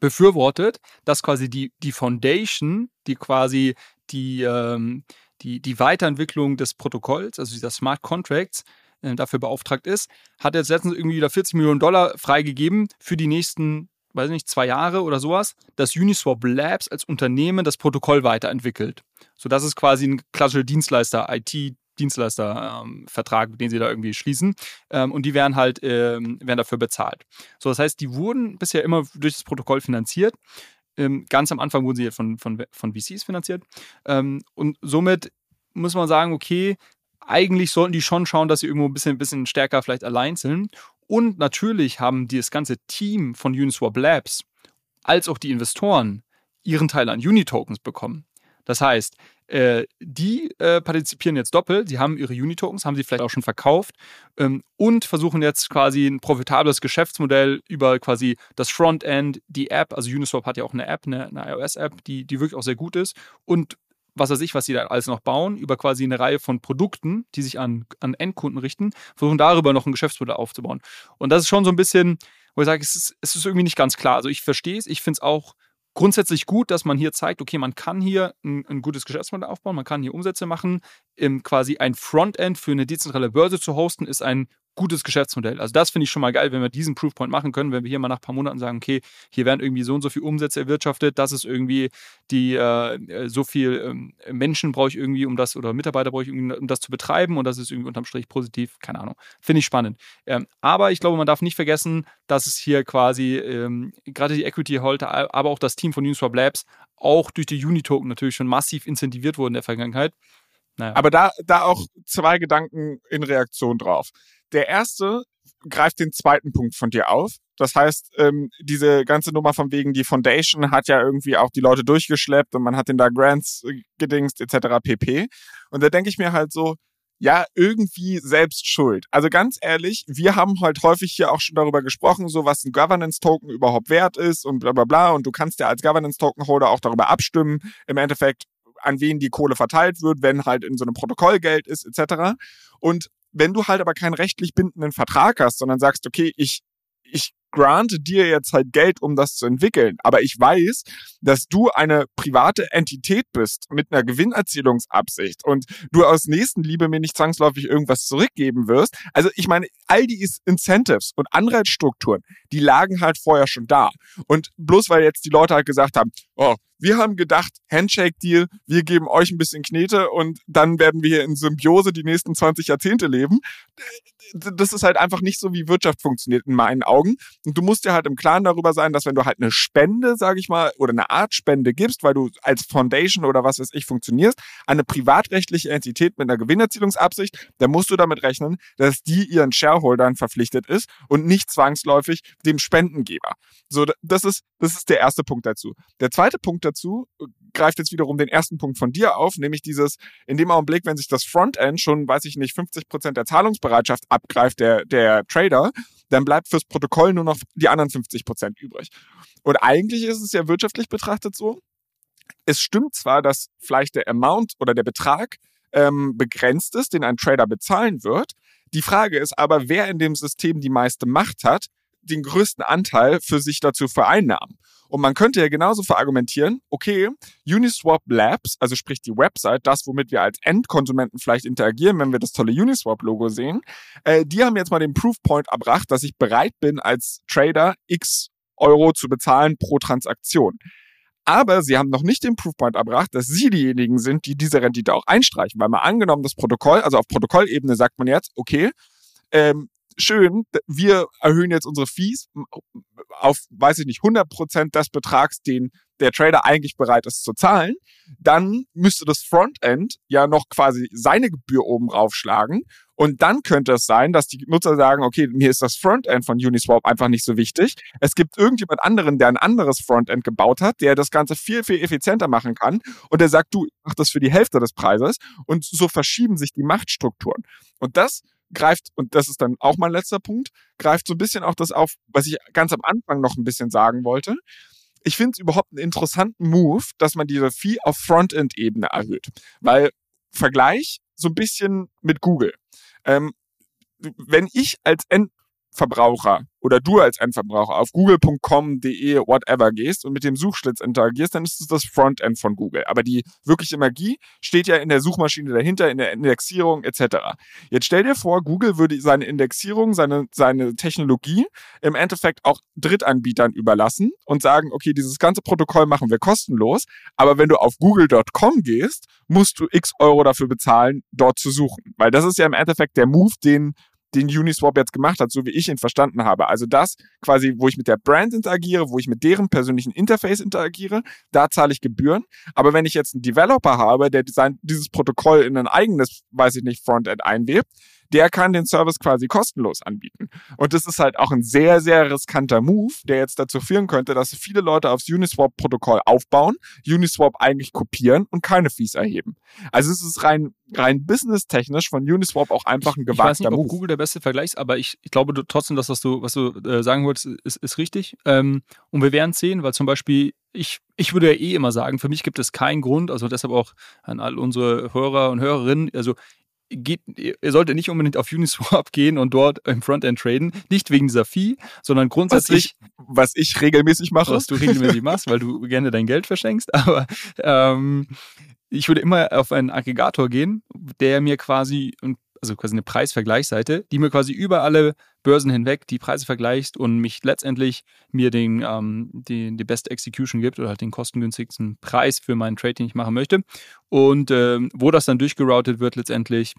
befürwortet, dass quasi die, die Foundation, die quasi die, ähm, die, die Weiterentwicklung des Protokolls, also dieser Smart Contracts, äh, dafür beauftragt ist, hat jetzt letztens irgendwie wieder 40 Millionen Dollar freigegeben für die nächsten, weiß ich nicht, zwei Jahre oder sowas, dass Uniswap Labs als Unternehmen das Protokoll weiterentwickelt. So, das ist quasi ein klassischer Dienstleister, IT, Dienstleistervertrag, ähm, den sie da irgendwie schließen. Ähm, und die werden halt ähm, werden dafür bezahlt. So, das heißt, die wurden bisher immer durch das Protokoll finanziert. Ähm, ganz am Anfang wurden sie von, von, von VCs finanziert. Ähm, und somit muss man sagen, okay, eigentlich sollten die schon schauen, dass sie irgendwo ein bisschen, ein bisschen stärker vielleicht allein sind. Und natürlich haben das ganze Team von Uniswap Labs als auch die Investoren ihren Teil an Unitokens bekommen. Das heißt, äh, die äh, partizipieren jetzt doppelt. Sie haben ihre Unitokens, haben sie vielleicht auch schon verkauft ähm, und versuchen jetzt quasi ein profitables Geschäftsmodell über quasi das Frontend, die App. Also Uniswap hat ja auch eine App, eine, eine iOS-App, die, die wirklich auch sehr gut ist. Und was weiß ich, was sie da alles noch bauen, über quasi eine Reihe von Produkten, die sich an, an Endkunden richten, versuchen darüber noch ein Geschäftsmodell aufzubauen. Und das ist schon so ein bisschen, wo ich sage, es ist, es ist irgendwie nicht ganz klar. Also ich verstehe es, ich finde es auch grundsätzlich gut, dass man hier zeigt, okay, man kann hier ein, ein gutes Geschäftsmodell aufbauen, man kann hier Umsätze machen. Im, quasi ein Frontend für eine dezentrale Börse zu hosten, ist ein gutes Geschäftsmodell. Also das finde ich schon mal geil, wenn wir diesen Proofpoint machen können, wenn wir hier mal nach ein paar Monaten sagen, okay, hier werden irgendwie so und so viel Umsätze erwirtschaftet, das ist irgendwie die, äh, so viel ähm, Menschen brauche ich irgendwie, um das, oder Mitarbeiter brauche ich irgendwie, um das zu betreiben und das ist irgendwie unterm Strich positiv, keine Ahnung. Finde ich spannend. Ähm, aber ich glaube, man darf nicht vergessen, dass es hier quasi ähm, gerade die Equity-Holder, aber auch das Team von Uniswap Labs auch durch die Uni-Token natürlich schon massiv incentiviert wurden in der Vergangenheit. Naja. Aber da, da auch zwei Gedanken in Reaktion drauf. Der erste greift den zweiten Punkt von dir auf. Das heißt, ähm, diese ganze Nummer von wegen, die Foundation hat ja irgendwie auch die Leute durchgeschleppt und man hat den da Grants äh, gedingst etc. pp. Und da denke ich mir halt so, ja, irgendwie selbst schuld. Also ganz ehrlich, wir haben halt häufig hier auch schon darüber gesprochen, so was ein Governance-Token überhaupt wert ist und bla bla bla. Und du kannst ja als Governance-Token-Holder auch darüber abstimmen, im Endeffekt, an wen die Kohle verteilt wird, wenn halt in so einem Protokoll Geld ist, etc. Und wenn du halt aber keinen rechtlich bindenden Vertrag hast, sondern sagst, okay, ich, ich grante dir jetzt halt Geld, um das zu entwickeln. Aber ich weiß, dass du eine private Entität bist mit einer Gewinnerzielungsabsicht und du aus Nächstenliebe mir nicht zwangsläufig irgendwas zurückgeben wirst. Also ich meine, all die Incentives und Anreizstrukturen, die lagen halt vorher schon da. Und bloß weil jetzt die Leute halt gesagt haben, oh, wir haben gedacht, Handshake-Deal, wir geben euch ein bisschen Knete und dann werden wir hier in Symbiose die nächsten 20 Jahrzehnte leben. Das ist halt einfach nicht so, wie Wirtschaft funktioniert in meinen Augen. Und du musst dir halt im Klaren darüber sein, dass wenn du halt eine Spende, sage ich mal, oder eine Art Spende gibst, weil du als Foundation oder was weiß ich funktionierst, eine privatrechtliche Entität mit einer Gewinnerzielungsabsicht, dann musst du damit rechnen, dass die ihren Shareholdern verpflichtet ist und nicht zwangsläufig dem Spendengeber. So, das ist, das ist der erste Punkt dazu. Der zweite Punkt dazu greift jetzt wiederum den ersten Punkt von dir auf, nämlich dieses, in dem Augenblick, wenn sich das Frontend schon, weiß ich nicht, 50 Prozent der Zahlungsbereitschaft abgreift, der, der Trader, dann bleibt fürs Protokoll nur noch die anderen 50 Prozent übrig. Und eigentlich ist es ja wirtschaftlich betrachtet so, es stimmt zwar, dass vielleicht der Amount oder der Betrag ähm, begrenzt ist, den ein Trader bezahlen wird. Die Frage ist aber, wer in dem System die meiste Macht hat, den größten Anteil für sich dazu vereinnahmen. Und man könnte ja genauso verargumentieren, okay, Uniswap Labs, also sprich die Website, das, womit wir als Endkonsumenten vielleicht interagieren, wenn wir das tolle Uniswap-Logo sehen, äh, die haben jetzt mal den Proofpoint erbracht, dass ich bereit bin, als Trader x Euro zu bezahlen pro Transaktion. Aber sie haben noch nicht den Proofpoint erbracht, dass sie diejenigen sind, die diese Rendite auch einstreichen. Weil mal angenommen, das Protokoll, also auf Protokollebene sagt man jetzt, okay, ähm, schön, wir erhöhen jetzt unsere Fees auf, weiß ich nicht, 100 Prozent des Betrags, den der Trader eigentlich bereit ist zu zahlen, dann müsste das Frontend ja noch quasi seine Gebühr oben raufschlagen. Und dann könnte es sein, dass die Nutzer sagen, okay, mir ist das Frontend von Uniswap einfach nicht so wichtig. Es gibt irgendjemand anderen, der ein anderes Frontend gebaut hat, der das Ganze viel, viel effizienter machen kann. Und der sagt, du, mach das für die Hälfte des Preises. Und so verschieben sich die Machtstrukturen. Und das greift, und das ist dann auch mein letzter Punkt, greift so ein bisschen auch das auf, was ich ganz am Anfang noch ein bisschen sagen wollte. Ich finde es überhaupt einen interessanten Move, dass man diese Fee auf Frontend-Ebene erhöht. Weil Vergleich so ein bisschen mit Google. Ähm, wenn ich als End Verbraucher oder du als Endverbraucher auf google.com.de whatever gehst und mit dem Suchschlitz interagierst, dann ist es das Frontend von Google. Aber die wirkliche Magie steht ja in der Suchmaschine dahinter, in der Indexierung etc. Jetzt stell dir vor, Google würde seine Indexierung, seine, seine Technologie im Endeffekt auch Drittanbietern überlassen und sagen, okay, dieses ganze Protokoll machen wir kostenlos, aber wenn du auf google.com gehst, musst du x Euro dafür bezahlen, dort zu suchen. Weil das ist ja im Endeffekt der Move, den den Uniswap jetzt gemacht hat, so wie ich ihn verstanden habe. Also das quasi, wo ich mit der Brand interagiere, wo ich mit deren persönlichen Interface interagiere, da zahle ich Gebühren. Aber wenn ich jetzt einen Developer habe, der dieses Protokoll in ein eigenes, weiß ich nicht, Frontend einwebt, der kann den Service quasi kostenlos anbieten. Und das ist halt auch ein sehr, sehr riskanter Move, der jetzt dazu führen könnte, dass viele Leute aufs Uniswap-Protokoll aufbauen, Uniswap eigentlich kopieren und keine Fees erheben. Also es ist rein, rein businesstechnisch von Uniswap auch einfach ein gewagter ich weiß nicht, Move. ob Google der beste Vergleich ist, aber ich, ich glaube trotzdem, dass was du, was du äh, sagen wolltest, ist, ist richtig. Ähm, und wir werden sehen, weil zum Beispiel ich, ich würde ja eh immer sagen, für mich gibt es keinen Grund, also deshalb auch an all unsere Hörer und Hörerinnen, also geht, ihr solltet nicht unbedingt auf Uniswap gehen und dort im Frontend traden. Nicht wegen dieser Fee, sondern grundsätzlich. Was ich, was ich regelmäßig mache. Was du regelmäßig machst, weil du gerne dein Geld verschenkst. Aber ähm, ich würde immer auf einen Aggregator gehen, der mir quasi, also quasi eine Preisvergleichsseite, die mir quasi über alle Börsen hinweg die Preise vergleicht und mich letztendlich mir den, ähm, den, die beste Execution gibt oder halt den kostengünstigsten Preis für meinen Trade, den ich machen möchte. Und ähm, wo das dann durchgeroutet wird letztendlich,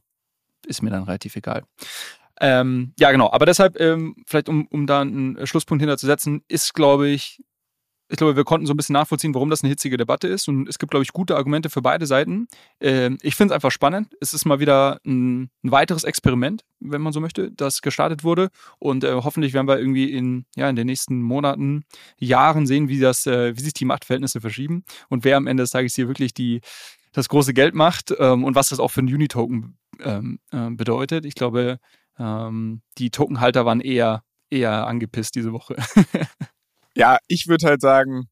ist mir dann relativ egal. Ähm, ja, genau. Aber deshalb, ähm, vielleicht um, um da einen Schlusspunkt hinterzusetzen, ist, glaube ich, ich glaube, wir konnten so ein bisschen nachvollziehen, warum das eine hitzige Debatte ist. Und es gibt, glaube ich, gute Argumente für beide Seiten. Ähm, ich finde es einfach spannend. Es ist mal wieder ein, ein, weiteres Experiment, wenn man so möchte, das gestartet wurde. Und äh, hoffentlich werden wir irgendwie in, ja, in den nächsten Monaten, Jahren sehen, wie, das, äh, wie sich die Machtverhältnisse verschieben und wer am Ende des Tages hier wirklich die, das große Geld macht ähm, und was das auch für einen Unitoken ähm, äh, bedeutet. Ich glaube, ähm, die Tokenhalter waren eher, eher angepisst diese Woche. Ja, ich würde halt sagen,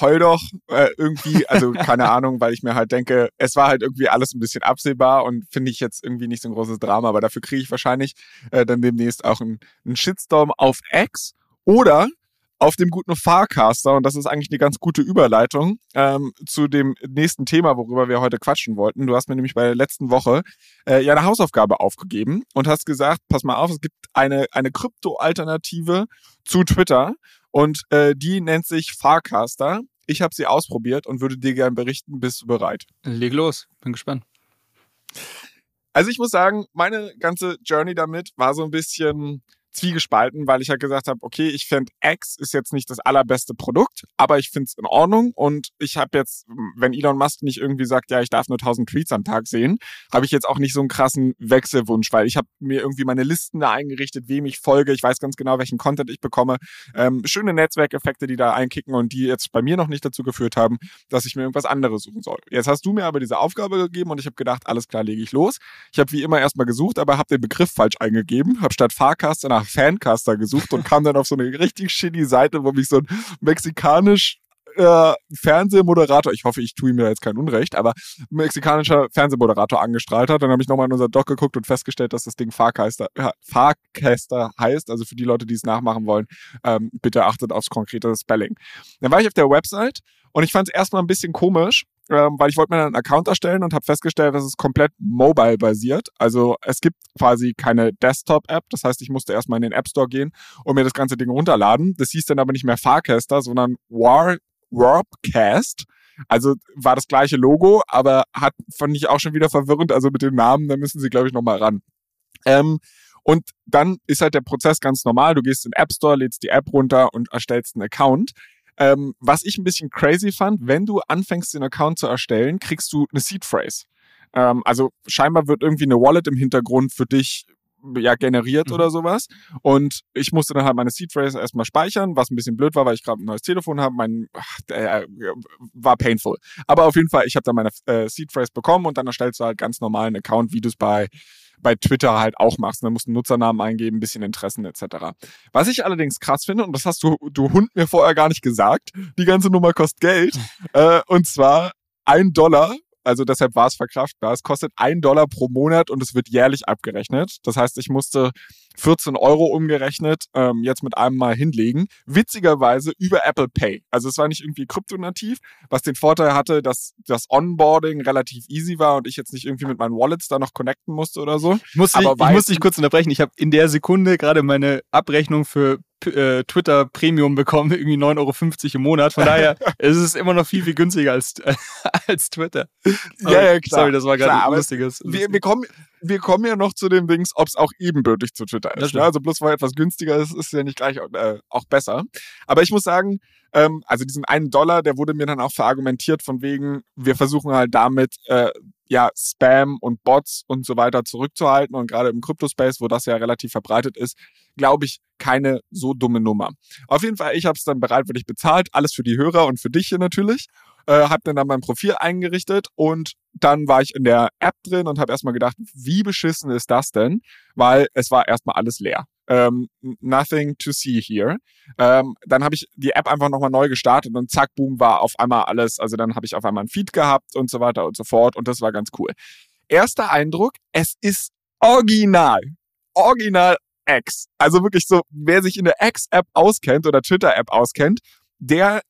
heul doch äh, irgendwie, also keine Ahnung, weil ich mir halt denke, es war halt irgendwie alles ein bisschen absehbar und finde ich jetzt irgendwie nicht so ein großes Drama, aber dafür kriege ich wahrscheinlich äh, dann demnächst auch einen, einen Shitstorm auf X oder auf dem guten Farcaster. Und das ist eigentlich eine ganz gute Überleitung ähm, zu dem nächsten Thema, worüber wir heute quatschen wollten. Du hast mir nämlich bei der letzten Woche äh, ja eine Hausaufgabe aufgegeben und hast gesagt, pass mal auf, es gibt eine eine Krypto-Alternative zu Twitter und äh, die nennt sich Farcaster. Ich habe sie ausprobiert und würde dir gerne berichten. Bist du bereit? Leg los, bin gespannt. Also ich muss sagen, meine ganze Journey damit war so ein bisschen zwiegespalten, weil ich halt gesagt habe, okay, ich finde X ist jetzt nicht das allerbeste Produkt, aber ich finde es in Ordnung und ich habe jetzt, wenn Elon Musk nicht irgendwie sagt, ja, ich darf nur 1000 Tweets am Tag sehen, habe ich jetzt auch nicht so einen krassen Wechselwunsch, weil ich habe mir irgendwie meine Listen da eingerichtet, wem ich folge, ich weiß ganz genau, welchen Content ich bekomme, ähm, schöne Netzwerkeffekte, die da einkicken und die jetzt bei mir noch nicht dazu geführt haben, dass ich mir irgendwas anderes suchen soll. Jetzt hast du mir aber diese Aufgabe gegeben und ich habe gedacht, alles klar, lege ich los. Ich habe wie immer erstmal gesucht, aber habe den Begriff falsch eingegeben, habe statt Fahrcast nach Fancaster gesucht und kam dann auf so eine richtig shitty Seite, wo mich so ein mexikanisch äh, Fernsehmoderator, ich hoffe, ich tue ihm ja jetzt kein Unrecht, aber mexikanischer Fernsehmoderator angestrahlt hat. Dann habe ich nochmal in unser Doc geguckt und festgestellt, dass das Ding Fahrcaster, äh, heißt. Also für die Leute, die es nachmachen wollen, ähm, bitte achtet aufs konkrete Spelling. Dann war ich auf der Website und ich fand es erstmal ein bisschen komisch, ähm, weil ich wollte mir einen Account erstellen und habe festgestellt, dass es komplett mobile basiert. Also es gibt quasi keine Desktop-App. Das heißt, ich musste erstmal in den App Store gehen und mir das ganze Ding runterladen. Das hieß dann aber nicht mehr Farcaster, sondern War Warpcast. Also war das gleiche Logo, aber hat fand ich auch schon wieder verwirrend. Also mit dem Namen, da müssen sie, glaube ich, nochmal ran. Ähm, und dann ist halt der Prozess ganz normal. Du gehst in den App Store, lädst die App runter und erstellst einen Account. Ähm, was ich ein bisschen crazy fand, wenn du anfängst, den Account zu erstellen, kriegst du eine Seed Phrase. Ähm, also scheinbar wird irgendwie eine Wallet im Hintergrund für dich ja generiert mhm. oder sowas. Und ich musste dann halt meine Seed Phrase erstmal speichern, was ein bisschen blöd war, weil ich gerade ein neues Telefon habe. Mein ach, äh, war painful. Aber auf jeden Fall, ich habe dann meine äh, Seed Phrase bekommen und dann erstellst du halt ganz normalen Account, wie du es bei bei Twitter halt auch machst. Dann musst du einen Nutzernamen eingeben, ein bisschen Interessen etc. Was ich allerdings krass finde, und das hast du, du Hund mir vorher gar nicht gesagt, die ganze Nummer kostet Geld. äh, und zwar ein Dollar also deshalb war es verkraftbar. Es kostet ein Dollar pro Monat und es wird jährlich abgerechnet. Das heißt, ich musste 14 Euro umgerechnet ähm, jetzt mit einem Mal hinlegen. Witzigerweise über Apple Pay. Also es war nicht irgendwie kryptonativ, was den Vorteil hatte, dass das Onboarding relativ easy war und ich jetzt nicht irgendwie mit meinen Wallets da noch connecten musste oder so. Ich muss, Aber ich, ich muss dich kurz unterbrechen. Ich habe in der Sekunde gerade meine Abrechnung für äh, Twitter Premium bekommen, irgendwie 9,50 Euro im Monat. Von daher es ist es immer noch viel, viel günstiger als, als Twitter. ja, ja, klar. Sorry, das war gerade ein lustiges. Wir, wir, kommen, wir kommen ja noch zu den Dings, ob es auch ebenbürtig zu Twitter ist. Ne? Also bloß weil etwas günstiger ist, ist ja nicht gleich äh, auch besser. Aber ich muss sagen, ähm, also diesen einen Dollar, der wurde mir dann auch verargumentiert von wegen, wir versuchen halt damit äh, ja Spam und Bots und so weiter zurückzuhalten und gerade im Crypto-Space, wo das ja relativ verbreitet ist, glaube ich, keine so dumme Nummer. Auf jeden Fall, ich habe es dann bereitwillig bezahlt, alles für die Hörer und für dich hier natürlich. Äh, habe dann, dann mein Profil eingerichtet und dann war ich in der App drin und habe erstmal gedacht, wie beschissen ist das denn? Weil es war erstmal alles leer. Ähm, nothing to see here. Ähm, dann habe ich die App einfach nochmal neu gestartet und zack, boom, war auf einmal alles. Also dann habe ich auf einmal ein Feed gehabt und so weiter und so fort und das war ganz cool. Erster Eindruck, es ist original. Original X. Also wirklich so, wer sich in der X-App auskennt oder Twitter-App auskennt, der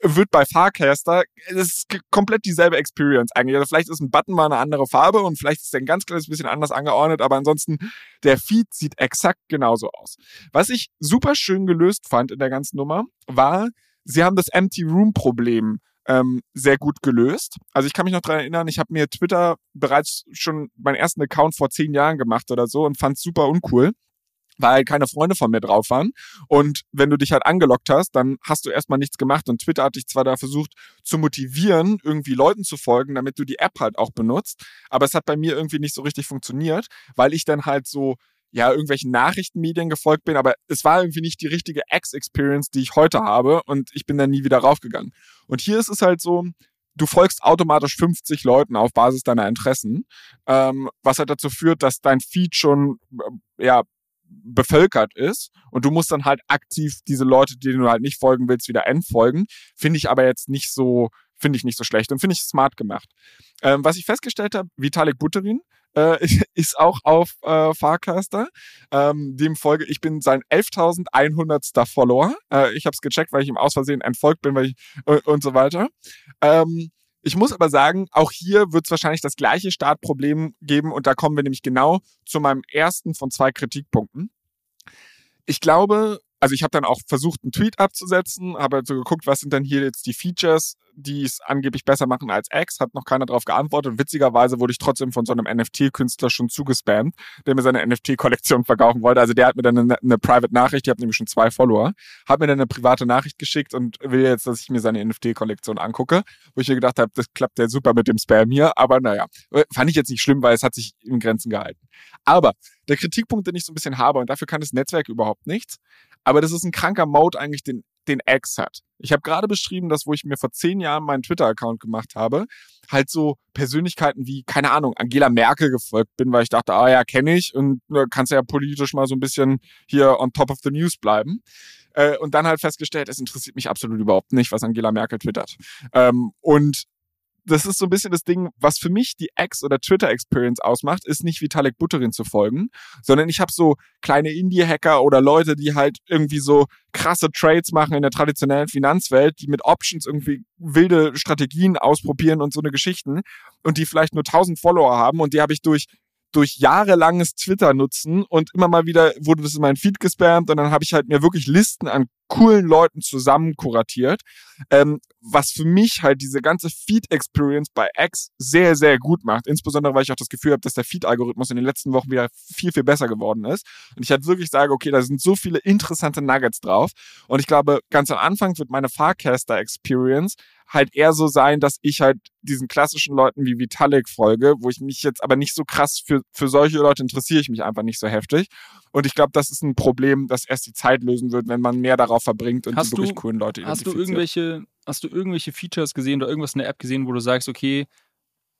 wird bei Farcaster, es ist komplett dieselbe Experience eigentlich. Also vielleicht ist ein Button mal eine andere Farbe und vielleicht ist er ein ganz kleines bisschen anders angeordnet, aber ansonsten der Feed sieht exakt genauso aus. Was ich super schön gelöst fand in der ganzen Nummer, war, sie haben das Empty Room Problem ähm, sehr gut gelöst. Also ich kann mich noch dran erinnern, ich habe mir Twitter bereits schon meinen ersten Account vor zehn Jahren gemacht oder so und fand es super uncool weil keine Freunde von mir drauf waren. Und wenn du dich halt angelockt hast, dann hast du erstmal nichts gemacht. Und Twitter hat dich zwar da versucht zu motivieren, irgendwie Leuten zu folgen, damit du die App halt auch benutzt. Aber es hat bei mir irgendwie nicht so richtig funktioniert, weil ich dann halt so ja, irgendwelchen Nachrichtenmedien gefolgt bin, aber es war irgendwie nicht die richtige X-Experience, die ich heute habe und ich bin dann nie wieder raufgegangen. Und hier ist es halt so, du folgst automatisch 50 Leuten auf Basis deiner Interessen, ähm, was halt dazu führt, dass dein Feed schon äh, ja bevölkert ist und du musst dann halt aktiv diese Leute, denen du halt nicht folgen willst, wieder entfolgen. Finde ich aber jetzt nicht so, finde ich nicht so schlecht und finde ich smart gemacht. Ähm, was ich festgestellt habe, Vitalik Buterin äh, ist auch auf äh, Farcaster. Ähm, dem folge ich bin sein 11.100. Follower. Äh, ich habe es gecheckt, weil ich ihm aus Versehen entfolgt bin, weil ich und, und so weiter. Ähm, ich muss aber sagen, auch hier wird es wahrscheinlich das gleiche Startproblem geben und da kommen wir nämlich genau zu meinem ersten von zwei Kritikpunkten. Ich glaube, also ich habe dann auch versucht, einen Tweet abzusetzen, habe halt so geguckt, was sind denn hier jetzt die Features, die es angeblich besser machen als X, hat noch keiner darauf geantwortet und witzigerweise wurde ich trotzdem von so einem NFT-Künstler schon zugespammt, der mir seine NFT-Kollektion verkaufen wollte. Also der hat mir dann eine, eine Private Nachricht, ich habe nämlich schon zwei Follower, hat mir dann eine private Nachricht geschickt und will jetzt, dass ich mir seine NFT-Kollektion angucke, wo ich mir gedacht habe, das klappt ja super mit dem Spam hier, aber naja, fand ich jetzt nicht schlimm, weil es hat sich in Grenzen gehalten. Aber der Kritikpunkt, den ich so ein bisschen habe, und dafür kann das Netzwerk überhaupt nichts, aber das ist ein kranker Mode eigentlich, den, den X hat. Ich habe gerade beschrieben, dass wo ich mir vor zehn Jahren meinen Twitter-Account gemacht habe, halt so Persönlichkeiten wie, keine Ahnung, Angela Merkel gefolgt bin, weil ich dachte, ah ja, kenne ich und äh, kannst ja politisch mal so ein bisschen hier on top of the news bleiben. Äh, und dann halt festgestellt, es interessiert mich absolut überhaupt nicht, was Angela Merkel twittert. Ähm, und das ist so ein bisschen das Ding, was für mich die X- oder Twitter-Experience ausmacht, ist nicht Vitalik Buterin zu folgen, sondern ich habe so kleine Indie-Hacker oder Leute, die halt irgendwie so krasse Trades machen in der traditionellen Finanzwelt, die mit Options irgendwie wilde Strategien ausprobieren und so eine Geschichten und die vielleicht nur 1000 Follower haben und die habe ich durch durch jahrelanges Twitter nutzen und immer mal wieder wurde das in meinen Feed gespammt und dann habe ich halt mir wirklich Listen an coolen Leuten zusammen kuratiert, ähm, was für mich halt diese ganze Feed-Experience bei X sehr, sehr gut macht. Insbesondere, weil ich auch das Gefühl habe, dass der Feed-Algorithmus in den letzten Wochen wieder viel, viel besser geworden ist. Und ich halt wirklich sage, okay, da sind so viele interessante Nuggets drauf. Und ich glaube, ganz am Anfang wird meine Farcaster-Experience halt eher so sein, dass ich halt diesen klassischen Leuten wie Vitalik folge, wo ich mich jetzt aber nicht so krass für, für solche Leute interessiere ich mich einfach nicht so heftig. Und ich glaube, das ist ein Problem, das erst die Zeit lösen wird, wenn man mehr darauf verbringt und hast die wirklich coolen Leute Hast du irgendwelche, hast du irgendwelche Features gesehen oder irgendwas in der App gesehen, wo du sagst, okay,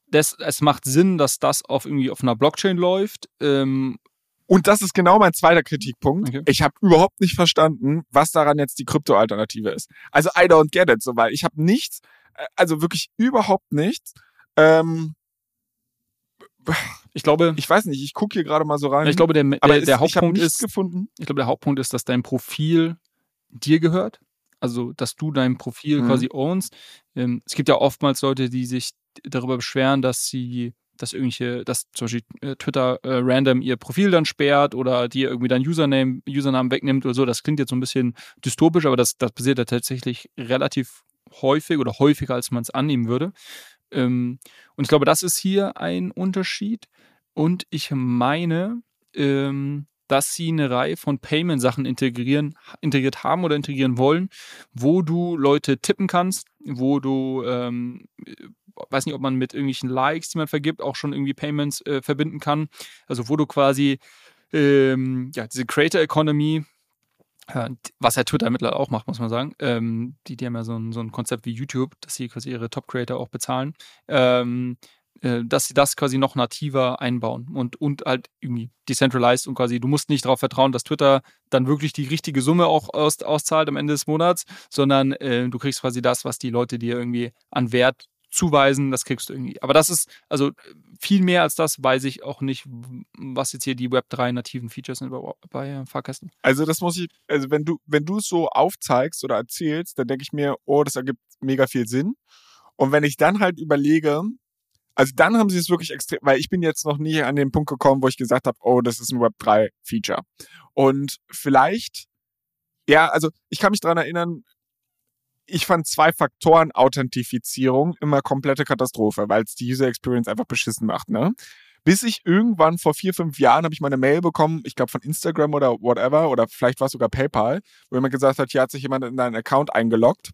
das, es macht Sinn, dass das auf irgendwie auf einer Blockchain läuft ähm, und das ist genau mein zweiter Kritikpunkt. Okay. Ich habe überhaupt nicht verstanden, was daran jetzt die Krypto-Alternative ist. Also I don't get it, so weil ich habe nichts, äh, also wirklich überhaupt nichts. Ähm, ich glaube, ich weiß nicht, ich gucke hier gerade mal so rein. Ich glaube, der, der, der Hauptpunkt ist, gefunden. ich glaube, der Hauptpunkt ist, dass dein Profil dir gehört. Also, dass du dein Profil mhm. quasi ownst. Ähm, es gibt ja oftmals Leute, die sich darüber beschweren, dass sie dass irgendwelche, dass zum Beispiel äh, Twitter äh, random ihr Profil dann sperrt oder dir irgendwie dein Username, Username wegnimmt oder so. Das klingt jetzt so ein bisschen dystopisch, aber das, das passiert ja tatsächlich relativ häufig oder häufiger, als man es annehmen würde. Ähm, und ich glaube, das ist hier ein Unterschied. Und ich meine, ähm, dass sie eine Reihe von Payment-Sachen integrieren, integriert haben oder integrieren wollen, wo du Leute tippen kannst, wo du ähm, weiß nicht, ob man mit irgendwelchen Likes, die man vergibt, auch schon irgendwie Payments äh, verbinden kann. Also wo du quasi ähm, ja, diese Creator Economy, äh, was ja Twitter mittlerweile auch macht, muss man sagen. Ähm, die, die haben ja so ein, so ein Konzept wie YouTube, dass sie quasi ihre Top-Creator auch bezahlen. Ähm, äh, dass sie das quasi noch nativer einbauen und, und halt irgendwie decentralized und quasi, du musst nicht darauf vertrauen, dass Twitter dann wirklich die richtige Summe auch aus, auszahlt am Ende des Monats, sondern äh, du kriegst quasi das, was die Leute dir irgendwie an Wert zuweisen, das kriegst du irgendwie. Aber das ist, also viel mehr als das weiß ich auch nicht, was jetzt hier die Web3 nativen Features sind bei, bei äh, Fahrkästen. Also das muss ich, also wenn du, wenn du es so aufzeigst oder erzählst, dann denke ich mir, oh, das ergibt mega viel Sinn. Und wenn ich dann halt überlege, also dann haben sie es wirklich extrem, weil ich bin jetzt noch nie an den Punkt gekommen, wo ich gesagt habe, oh, das ist ein Web3-Feature. Und vielleicht, ja, also ich kann mich dran erinnern, ich fand zwei Faktoren Authentifizierung immer komplette Katastrophe, weil es die User Experience einfach beschissen macht, ne? Bis ich irgendwann vor vier, fünf Jahren habe ich meine Mail bekommen, ich glaube von Instagram oder whatever, oder vielleicht war es sogar PayPal, wo jemand gesagt hat, hier hat sich jemand in deinen Account eingeloggt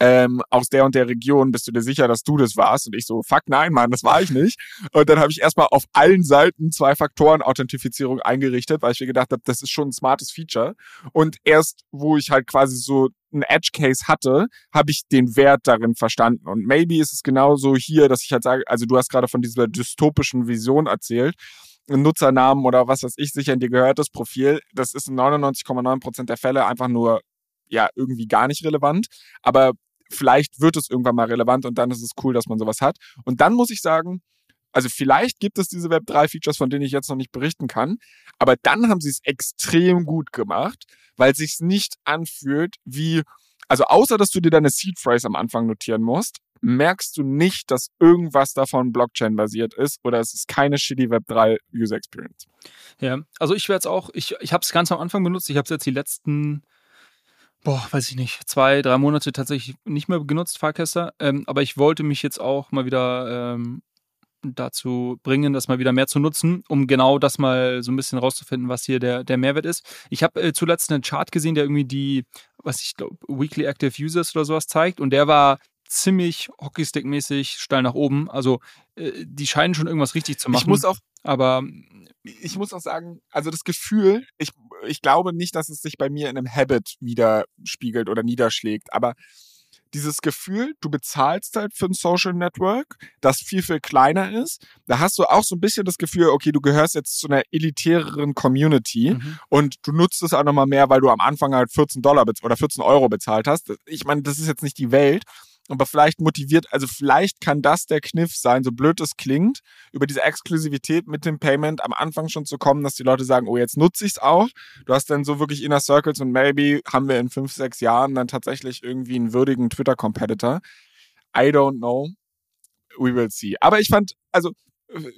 ähm, aus der und der Region, bist du dir sicher, dass du das warst? Und ich so, fuck nein, Mann, das war ich nicht. Und dann habe ich erstmal auf allen Seiten zwei Faktoren Authentifizierung eingerichtet, weil ich mir gedacht habe, das ist schon ein smartes Feature. Und erst, wo ich halt quasi so ein Edge Case hatte, habe ich den Wert darin verstanden. Und maybe ist es genauso hier, dass ich halt sage, also du hast gerade von dieser dystopischen Vision erzählt. Nutzernamen oder was weiß ich, sicher in dir gehört das Profil, das ist in 99,9% der Fälle einfach nur ja irgendwie gar nicht relevant. Aber vielleicht wird es irgendwann mal relevant und dann ist es cool, dass man sowas hat. Und dann muss ich sagen, also vielleicht gibt es diese Web3-Features, von denen ich jetzt noch nicht berichten kann, aber dann haben sie es extrem gut gemacht, weil es sich nicht anfühlt wie, also außer dass du dir deine Seed Phrase am Anfang notieren musst, merkst du nicht, dass irgendwas davon Blockchain-basiert ist oder es ist keine shitty Web3 User Experience. Ja, also ich werde es auch, ich, ich habe es ganz am Anfang benutzt, ich habe es jetzt die letzten boah, weiß ich nicht, zwei, drei Monate tatsächlich nicht mehr genutzt, Fahrkäster. Ähm, aber ich wollte mich jetzt auch mal wieder ähm, dazu bringen, das mal wieder mehr zu nutzen, um genau das mal so ein bisschen rauszufinden, was hier der, der Mehrwert ist. Ich habe äh, zuletzt einen Chart gesehen, der irgendwie die, was ich glaube, Weekly Active Users oder sowas zeigt und der war ziemlich Hockeystick-mäßig steil nach oben. Also äh, die scheinen schon irgendwas richtig zu machen. Ich muss auch, aber ich muss auch sagen, also das Gefühl, ich, ich glaube nicht, dass es sich bei mir in einem Habit widerspiegelt oder niederschlägt, aber dieses Gefühl, du bezahlst halt für ein Social Network, das viel, viel kleiner ist. Da hast du auch so ein bisschen das Gefühl, okay, du gehörst jetzt zu einer elitäreren Community mhm. und du nutzt es auch nochmal mehr, weil du am Anfang halt 14 Dollar oder 14 Euro bezahlt hast. Ich meine, das ist jetzt nicht die Welt, aber vielleicht motiviert, also vielleicht kann das der Kniff sein, so blöd es klingt, über diese Exklusivität mit dem Payment am Anfang schon zu kommen, dass die Leute sagen, oh, jetzt nutze ich es auch. Du hast dann so wirklich Inner Circles und maybe haben wir in fünf, sechs Jahren dann tatsächlich irgendwie einen würdigen Twitter-Competitor. I don't know. We will see. Aber ich fand, also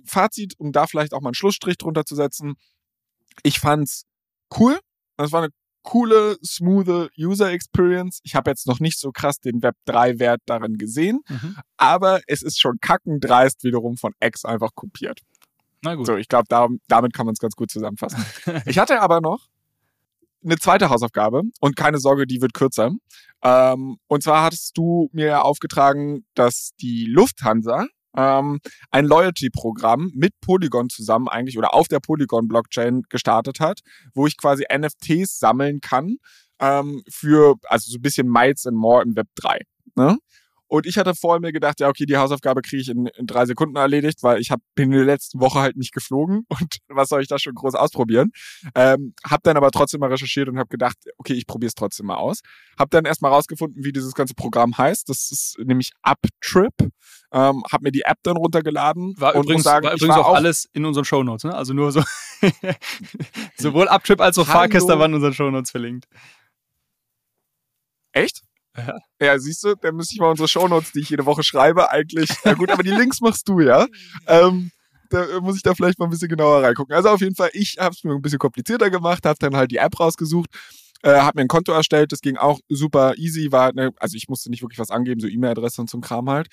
Fazit, um da vielleicht auch mal einen Schlussstrich drunter zu setzen, ich fand's cool. Das war eine coole, smooth User Experience. Ich habe jetzt noch nicht so krass den Web 3 Wert darin gesehen, mhm. aber es ist schon kackendreist wiederum von X einfach kopiert. Na gut. So, ich glaube, da, damit kann man es ganz gut zusammenfassen. ich hatte aber noch eine zweite Hausaufgabe und keine Sorge, die wird kürzer. Ähm, und zwar hattest du mir aufgetragen, dass die Lufthansa ähm, ein Loyalty-Programm mit Polygon zusammen eigentlich oder auf der Polygon-Blockchain gestartet hat, wo ich quasi NFTs sammeln kann ähm, für, also so ein bisschen Miles and More im Web 3. Ne? Und ich hatte vorher mir gedacht, ja, okay, die Hausaufgabe kriege ich in, in, drei Sekunden erledigt, weil ich hab, bin in der letzten Woche halt nicht geflogen und was soll ich da schon groß ausprobieren? Ähm, hab dann aber trotzdem mal recherchiert und habe gedacht, okay, ich probiere es trotzdem mal aus. Hab dann erstmal rausgefunden, wie dieses ganze Programm heißt. Das ist nämlich Uptrip. Ähm, hab mir die App dann runtergeladen. War und übrigens, sagen, war übrigens war auch, alles in unseren Shownotes, ne? Also nur so sowohl Uptrip als auch Fahrkäster waren in unseren Shownotes verlinkt. Echt? Ja. ja, siehst du, dann müsste ich mal unsere Shownotes, die ich jede Woche schreibe, eigentlich. Ja gut, aber die Links machst du, ja. Ähm, da muss ich da vielleicht mal ein bisschen genauer reingucken. Also auf jeden Fall, ich habe es mir ein bisschen komplizierter gemacht, habe dann halt die App rausgesucht, äh, habe mir ein Konto erstellt, das ging auch super easy, war ne, also ich musste nicht wirklich was angeben, so E-Mail-Adresse und so ein Kram halt.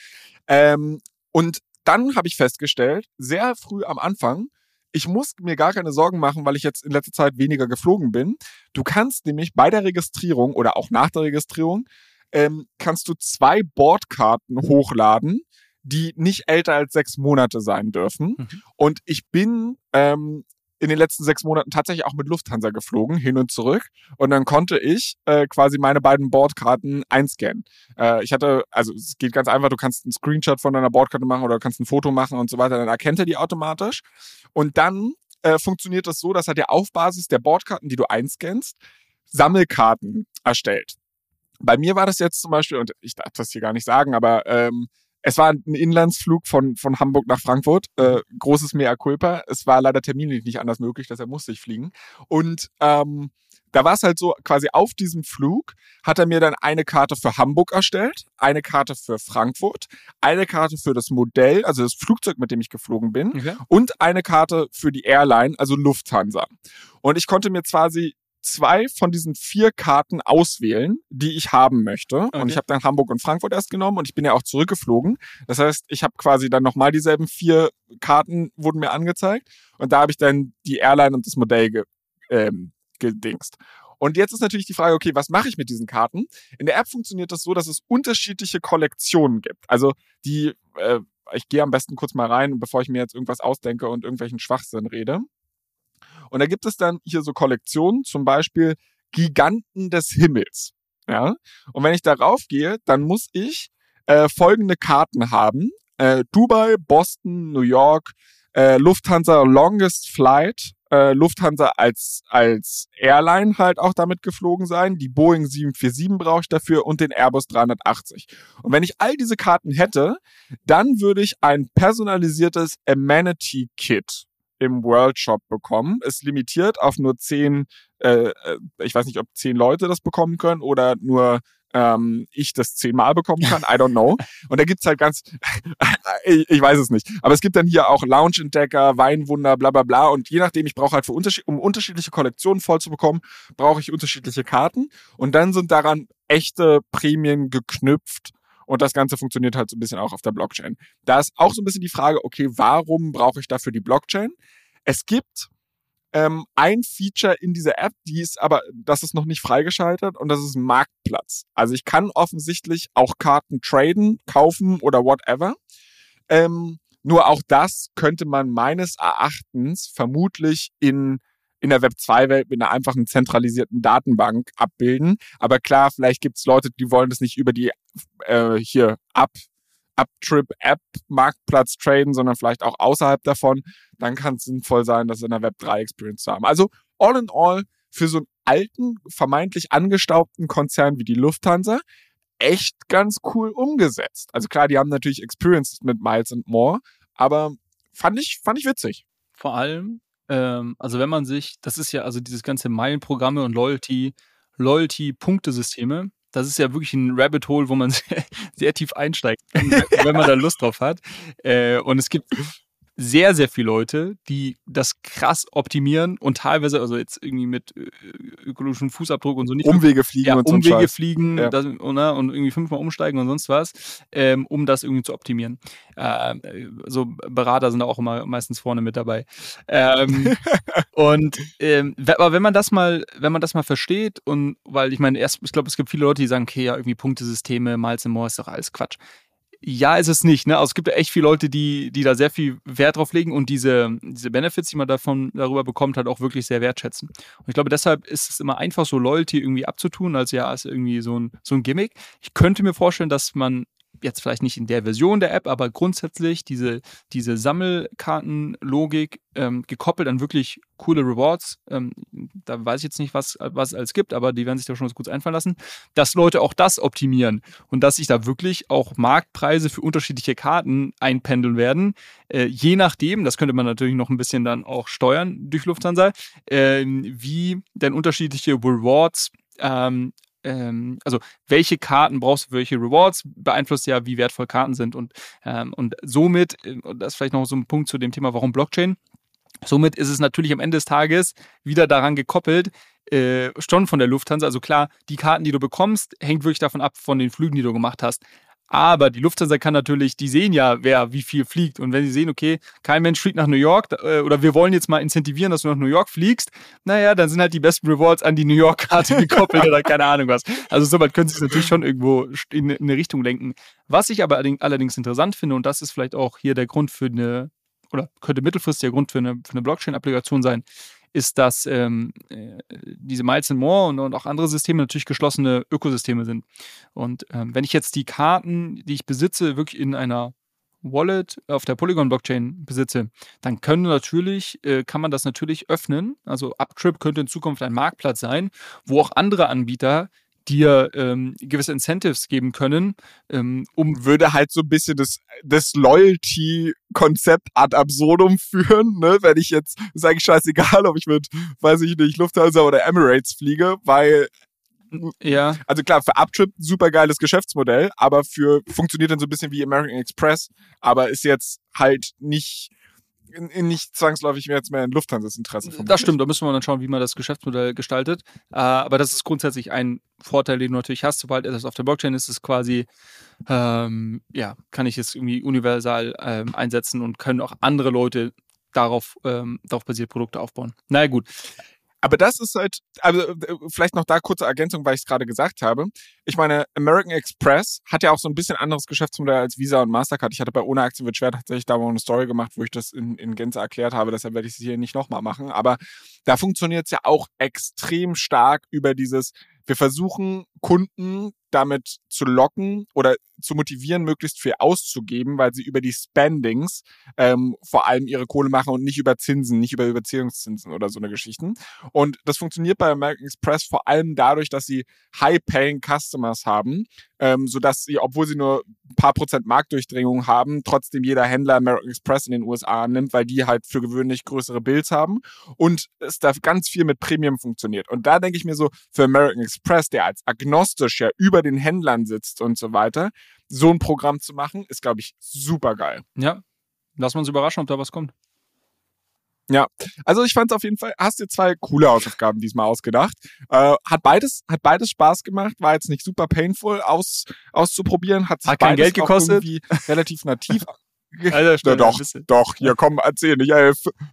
Ähm, und dann habe ich festgestellt, sehr früh am Anfang, ich muss mir gar keine Sorgen machen, weil ich jetzt in letzter Zeit weniger geflogen bin. Du kannst nämlich bei der Registrierung oder auch nach der Registrierung ähm, kannst du zwei Bordkarten hochladen, die nicht älter als sechs Monate sein dürfen. Mhm. Und ich bin ähm, in den letzten sechs Monaten tatsächlich auch mit Lufthansa geflogen, hin und zurück. Und dann konnte ich äh, quasi meine beiden Bordkarten einscannen. Äh, ich hatte, also es geht ganz einfach, du kannst einen Screenshot von deiner Bordkarte machen oder du kannst ein Foto machen und so weiter, dann erkennt er die automatisch. Und dann äh, funktioniert das so, dass er dir auf Basis der Bordkarten, die du einscannst, Sammelkarten erstellt. Bei mir war das jetzt zum Beispiel, und ich darf das hier gar nicht sagen, aber ähm, es war ein Inlandsflug von, von Hamburg nach Frankfurt. Äh, großes Mea culpa. Es war leider terminlich nicht anders möglich, dass er musste ich fliegen. Und ähm, da war es halt so, quasi auf diesem Flug hat er mir dann eine Karte für Hamburg erstellt, eine Karte für Frankfurt, eine Karte für das Modell, also das Flugzeug, mit dem ich geflogen bin, okay. und eine Karte für die Airline, also Lufthansa. Und ich konnte mir quasi zwei von diesen vier Karten auswählen, die ich haben möchte. Okay. Und ich habe dann Hamburg und Frankfurt erst genommen und ich bin ja auch zurückgeflogen. Das heißt, ich habe quasi dann nochmal dieselben vier Karten wurden mir angezeigt und da habe ich dann die Airline und das Modell ge, ähm, gedingst. Und jetzt ist natürlich die Frage, okay, was mache ich mit diesen Karten? In der App funktioniert das so, dass es unterschiedliche Kollektionen gibt. Also die, äh, ich gehe am besten kurz mal rein, bevor ich mir jetzt irgendwas ausdenke und irgendwelchen Schwachsinn rede. Und da gibt es dann hier so Kollektionen, zum Beispiel Giganten des Himmels. Ja. Und wenn ich darauf gehe, dann muss ich äh, folgende Karten haben. Äh, Dubai, Boston, New York, äh, Lufthansa Longest Flight, äh, Lufthansa als, als Airline halt auch damit geflogen sein. Die Boeing 747 brauche ich dafür und den Airbus 380. Und wenn ich all diese Karten hätte, dann würde ich ein personalisiertes Amenity Kit im World Shop bekommen. Ist limitiert auf nur zehn, äh, äh, ich weiß nicht, ob zehn Leute das bekommen können oder nur ähm, ich das zehnmal bekommen kann. I don't know. Und da gibt's halt ganz, ich, ich, weiß es nicht. Aber es gibt dann hier auch Lounge-Entdecker, Weinwunder, bla bla bla. Und je nachdem, ich brauche halt für unterschied um unterschiedliche Kollektionen voll zu bekommen, brauche ich unterschiedliche Karten. Und dann sind daran echte Prämien geknüpft und das Ganze funktioniert halt so ein bisschen auch auf der Blockchain. Da ist auch so ein bisschen die Frage, okay, warum brauche ich dafür die Blockchain? Es gibt ähm, ein Feature in dieser App, die ist aber, das ist noch nicht freigeschaltet und das ist ein Marktplatz. Also ich kann offensichtlich auch Karten traden, kaufen oder whatever. Ähm, nur auch das könnte man meines Erachtens vermutlich in in der Web 2-Welt mit einer einfachen zentralisierten Datenbank abbilden. Aber klar, vielleicht gibt es Leute, die wollen das nicht über die äh, hier ab Uptrip App Marktplatz traden, sondern vielleicht auch außerhalb davon, dann kann es sinnvoll sein, das in der Web 3 Experience zu haben. Also all in all für so einen alten, vermeintlich angestaubten Konzern wie die Lufthansa echt ganz cool umgesetzt. Also klar, die haben natürlich Experiences mit Miles and More, aber fand ich, fand ich witzig. Vor allem, ähm, also wenn man sich, das ist ja also dieses ganze Meilenprogramme und Loyalty, Loyalty-Punktesysteme, das ist ja wirklich ein Rabbit Hole, wo man sehr, sehr tief einsteigt, wenn man da Lust drauf hat. Äh, und es gibt sehr, sehr viele Leute, die das krass optimieren und teilweise, also jetzt irgendwie mit äh, ökologischem Fußabdruck und so nicht. Umwege fliegen ja, und so Umwege fliegen ja. das, und, ne, und, irgendwie fünfmal umsteigen und sonst was, ähm, um das irgendwie zu optimieren. Äh, so Berater sind da auch immer meistens vorne mit dabei. Ähm, und ähm, aber wenn man das mal, wenn man das mal versteht und weil ich meine, erst, ich glaube, es gibt viele Leute, die sagen, okay, ja, irgendwie Punktesysteme, Miles and More ist doch alles Quatsch. Ja, ist es nicht. Ne? Also es gibt ja echt viele Leute, die, die da sehr viel Wert drauf legen und diese, diese Benefits, die man davon darüber bekommt, halt auch wirklich sehr wertschätzen. Und ich glaube, deshalb ist es immer einfach so Loyalty irgendwie abzutun, als ja, ist irgendwie so ein, so ein Gimmick. Ich könnte mir vorstellen, dass man jetzt vielleicht nicht in der Version der App, aber grundsätzlich diese, diese Sammelkartenlogik ähm, gekoppelt an wirklich coole Rewards, ähm, da weiß ich jetzt nicht, was, was es alles gibt, aber die werden sich da schon was Gutes einfallen lassen, dass Leute auch das optimieren und dass sich da wirklich auch Marktpreise für unterschiedliche Karten einpendeln werden, äh, je nachdem, das könnte man natürlich noch ein bisschen dann auch steuern durch Lufthansa, äh, wie denn unterschiedliche Rewards ähm, ähm, also welche Karten brauchst du für welche Rewards, beeinflusst ja, wie wertvoll Karten sind. Und, ähm, und somit, äh, und das ist vielleicht noch so ein Punkt zu dem Thema, warum Blockchain. Somit ist es natürlich am Ende des Tages wieder daran gekoppelt, äh, schon von der Lufthansa. Also klar, die Karten, die du bekommst, hängt wirklich davon ab von den Flügen, die du gemacht hast. Aber die Lufthansa kann natürlich, die sehen ja, wer wie viel fliegt. Und wenn sie sehen, okay, kein Mensch fliegt nach New York äh, oder wir wollen jetzt mal incentivieren, dass du nach New York fliegst, naja, dann sind halt die besten Rewards an die New York-Karte gekoppelt oder keine Ahnung was. Also soweit können sie es natürlich schon irgendwo in eine Richtung lenken. Was ich aber allerdings interessant finde, und das ist vielleicht auch hier der Grund für eine, oder könnte mittelfristig der Grund für eine, für eine Blockchain-Applikation sein, ist, dass ähm, äh, diese Miles and More und, und, auch andere Systeme natürlich geschlossene Ökosysteme sind. Und ähm, wenn ich jetzt die Karten, die ich besitze, wirklich in einer Wallet auf der Polygon-Blockchain besitze, dann können natürlich, äh, kann man das natürlich öffnen. Also Uptrip könnte in Zukunft ein Marktplatz sein, wo auch andere Anbieter dir ähm, gewisse Incentives geben können, ähm, um würde halt so ein bisschen das, das Loyalty-Konzept ad absurdum führen, ne? Wenn ich jetzt, ist eigentlich scheißegal, ob ich mit, weiß ich nicht, Lufthansa oder Emirates fliege, weil ja. Also klar, für Uptrip super geiles Geschäftsmodell, aber für funktioniert dann so ein bisschen wie American Express, aber ist jetzt halt nicht nicht zwangsläufig mehr jetzt mehr in Lufthansa's Interesse. Das stimmt, da müssen wir dann schauen, wie man das Geschäftsmodell gestaltet. Äh, aber das ist grundsätzlich ein Vorteil, den du natürlich hast. Sobald es auf der Blockchain ist, ist es quasi, ähm, ja, kann ich es irgendwie universal ähm, einsetzen und können auch andere Leute darauf, ähm, darauf basiert Produkte aufbauen. Naja, gut. Aber das ist halt, also äh, vielleicht noch da kurze Ergänzung, weil ich es gerade gesagt habe. Ich meine, American Express hat ja auch so ein bisschen anderes Geschäftsmodell als Visa und Mastercard. Ich hatte bei Ohne Aktien wird schwer tatsächlich da mal eine Story gemacht, wo ich das in, in Gänze erklärt habe. Deshalb werde ich es hier nicht nochmal machen. Aber da funktioniert es ja auch extrem stark über dieses, wir versuchen Kunden damit zu locken oder zu motivieren, möglichst viel auszugeben, weil sie über die Spendings ähm, vor allem ihre Kohle machen und nicht über Zinsen, nicht über Überziehungszinsen oder so eine Geschichten. Und das funktioniert bei American Express vor allem dadurch, dass sie high-paying Customers haben, ähm, sodass sie, obwohl sie nur ein paar Prozent Marktdurchdringung haben, trotzdem jeder Händler American Express in den USA annimmt, weil die halt für gewöhnlich größere Bills haben und es da ganz viel mit Premium funktioniert. Und da denke ich mir so, für American Express, der als agnostisch ja über den Händlern sitzt und so weiter, so ein Programm zu machen, ist, glaube ich, super geil. Ja, lass uns überraschen, ob da was kommt. Ja, also ich fand es auf jeden Fall, hast dir zwei coole Hausaufgaben diesmal ausgedacht. Äh, hat beides, hat beides Spaß gemacht, war jetzt nicht super painful aus, auszuprobieren, hat, hat kein Geld gekostet, relativ nativ. Alter, ja, doch, doch, hier komm, erzähl nicht, ey,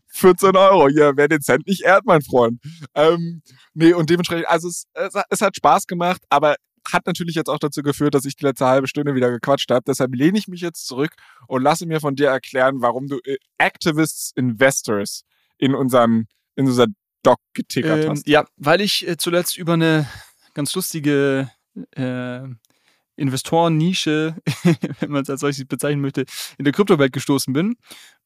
14 Euro, hier, wer den Cent nicht ehrt, mein Freund. Ähm, nee, und dementsprechend, also es, es, es hat Spaß gemacht, aber hat natürlich jetzt auch dazu geführt, dass ich die letzte halbe Stunde wieder gequatscht habe. Deshalb lehne ich mich jetzt zurück und lasse mir von dir erklären, warum du äh, Activists Investors in unseren in unser Doc getickert ähm, hast. Ja, weil ich äh, zuletzt über eine ganz lustige äh, Investoren-Nische, wenn man es als solches bezeichnen möchte, in der Kryptowelt gestoßen bin.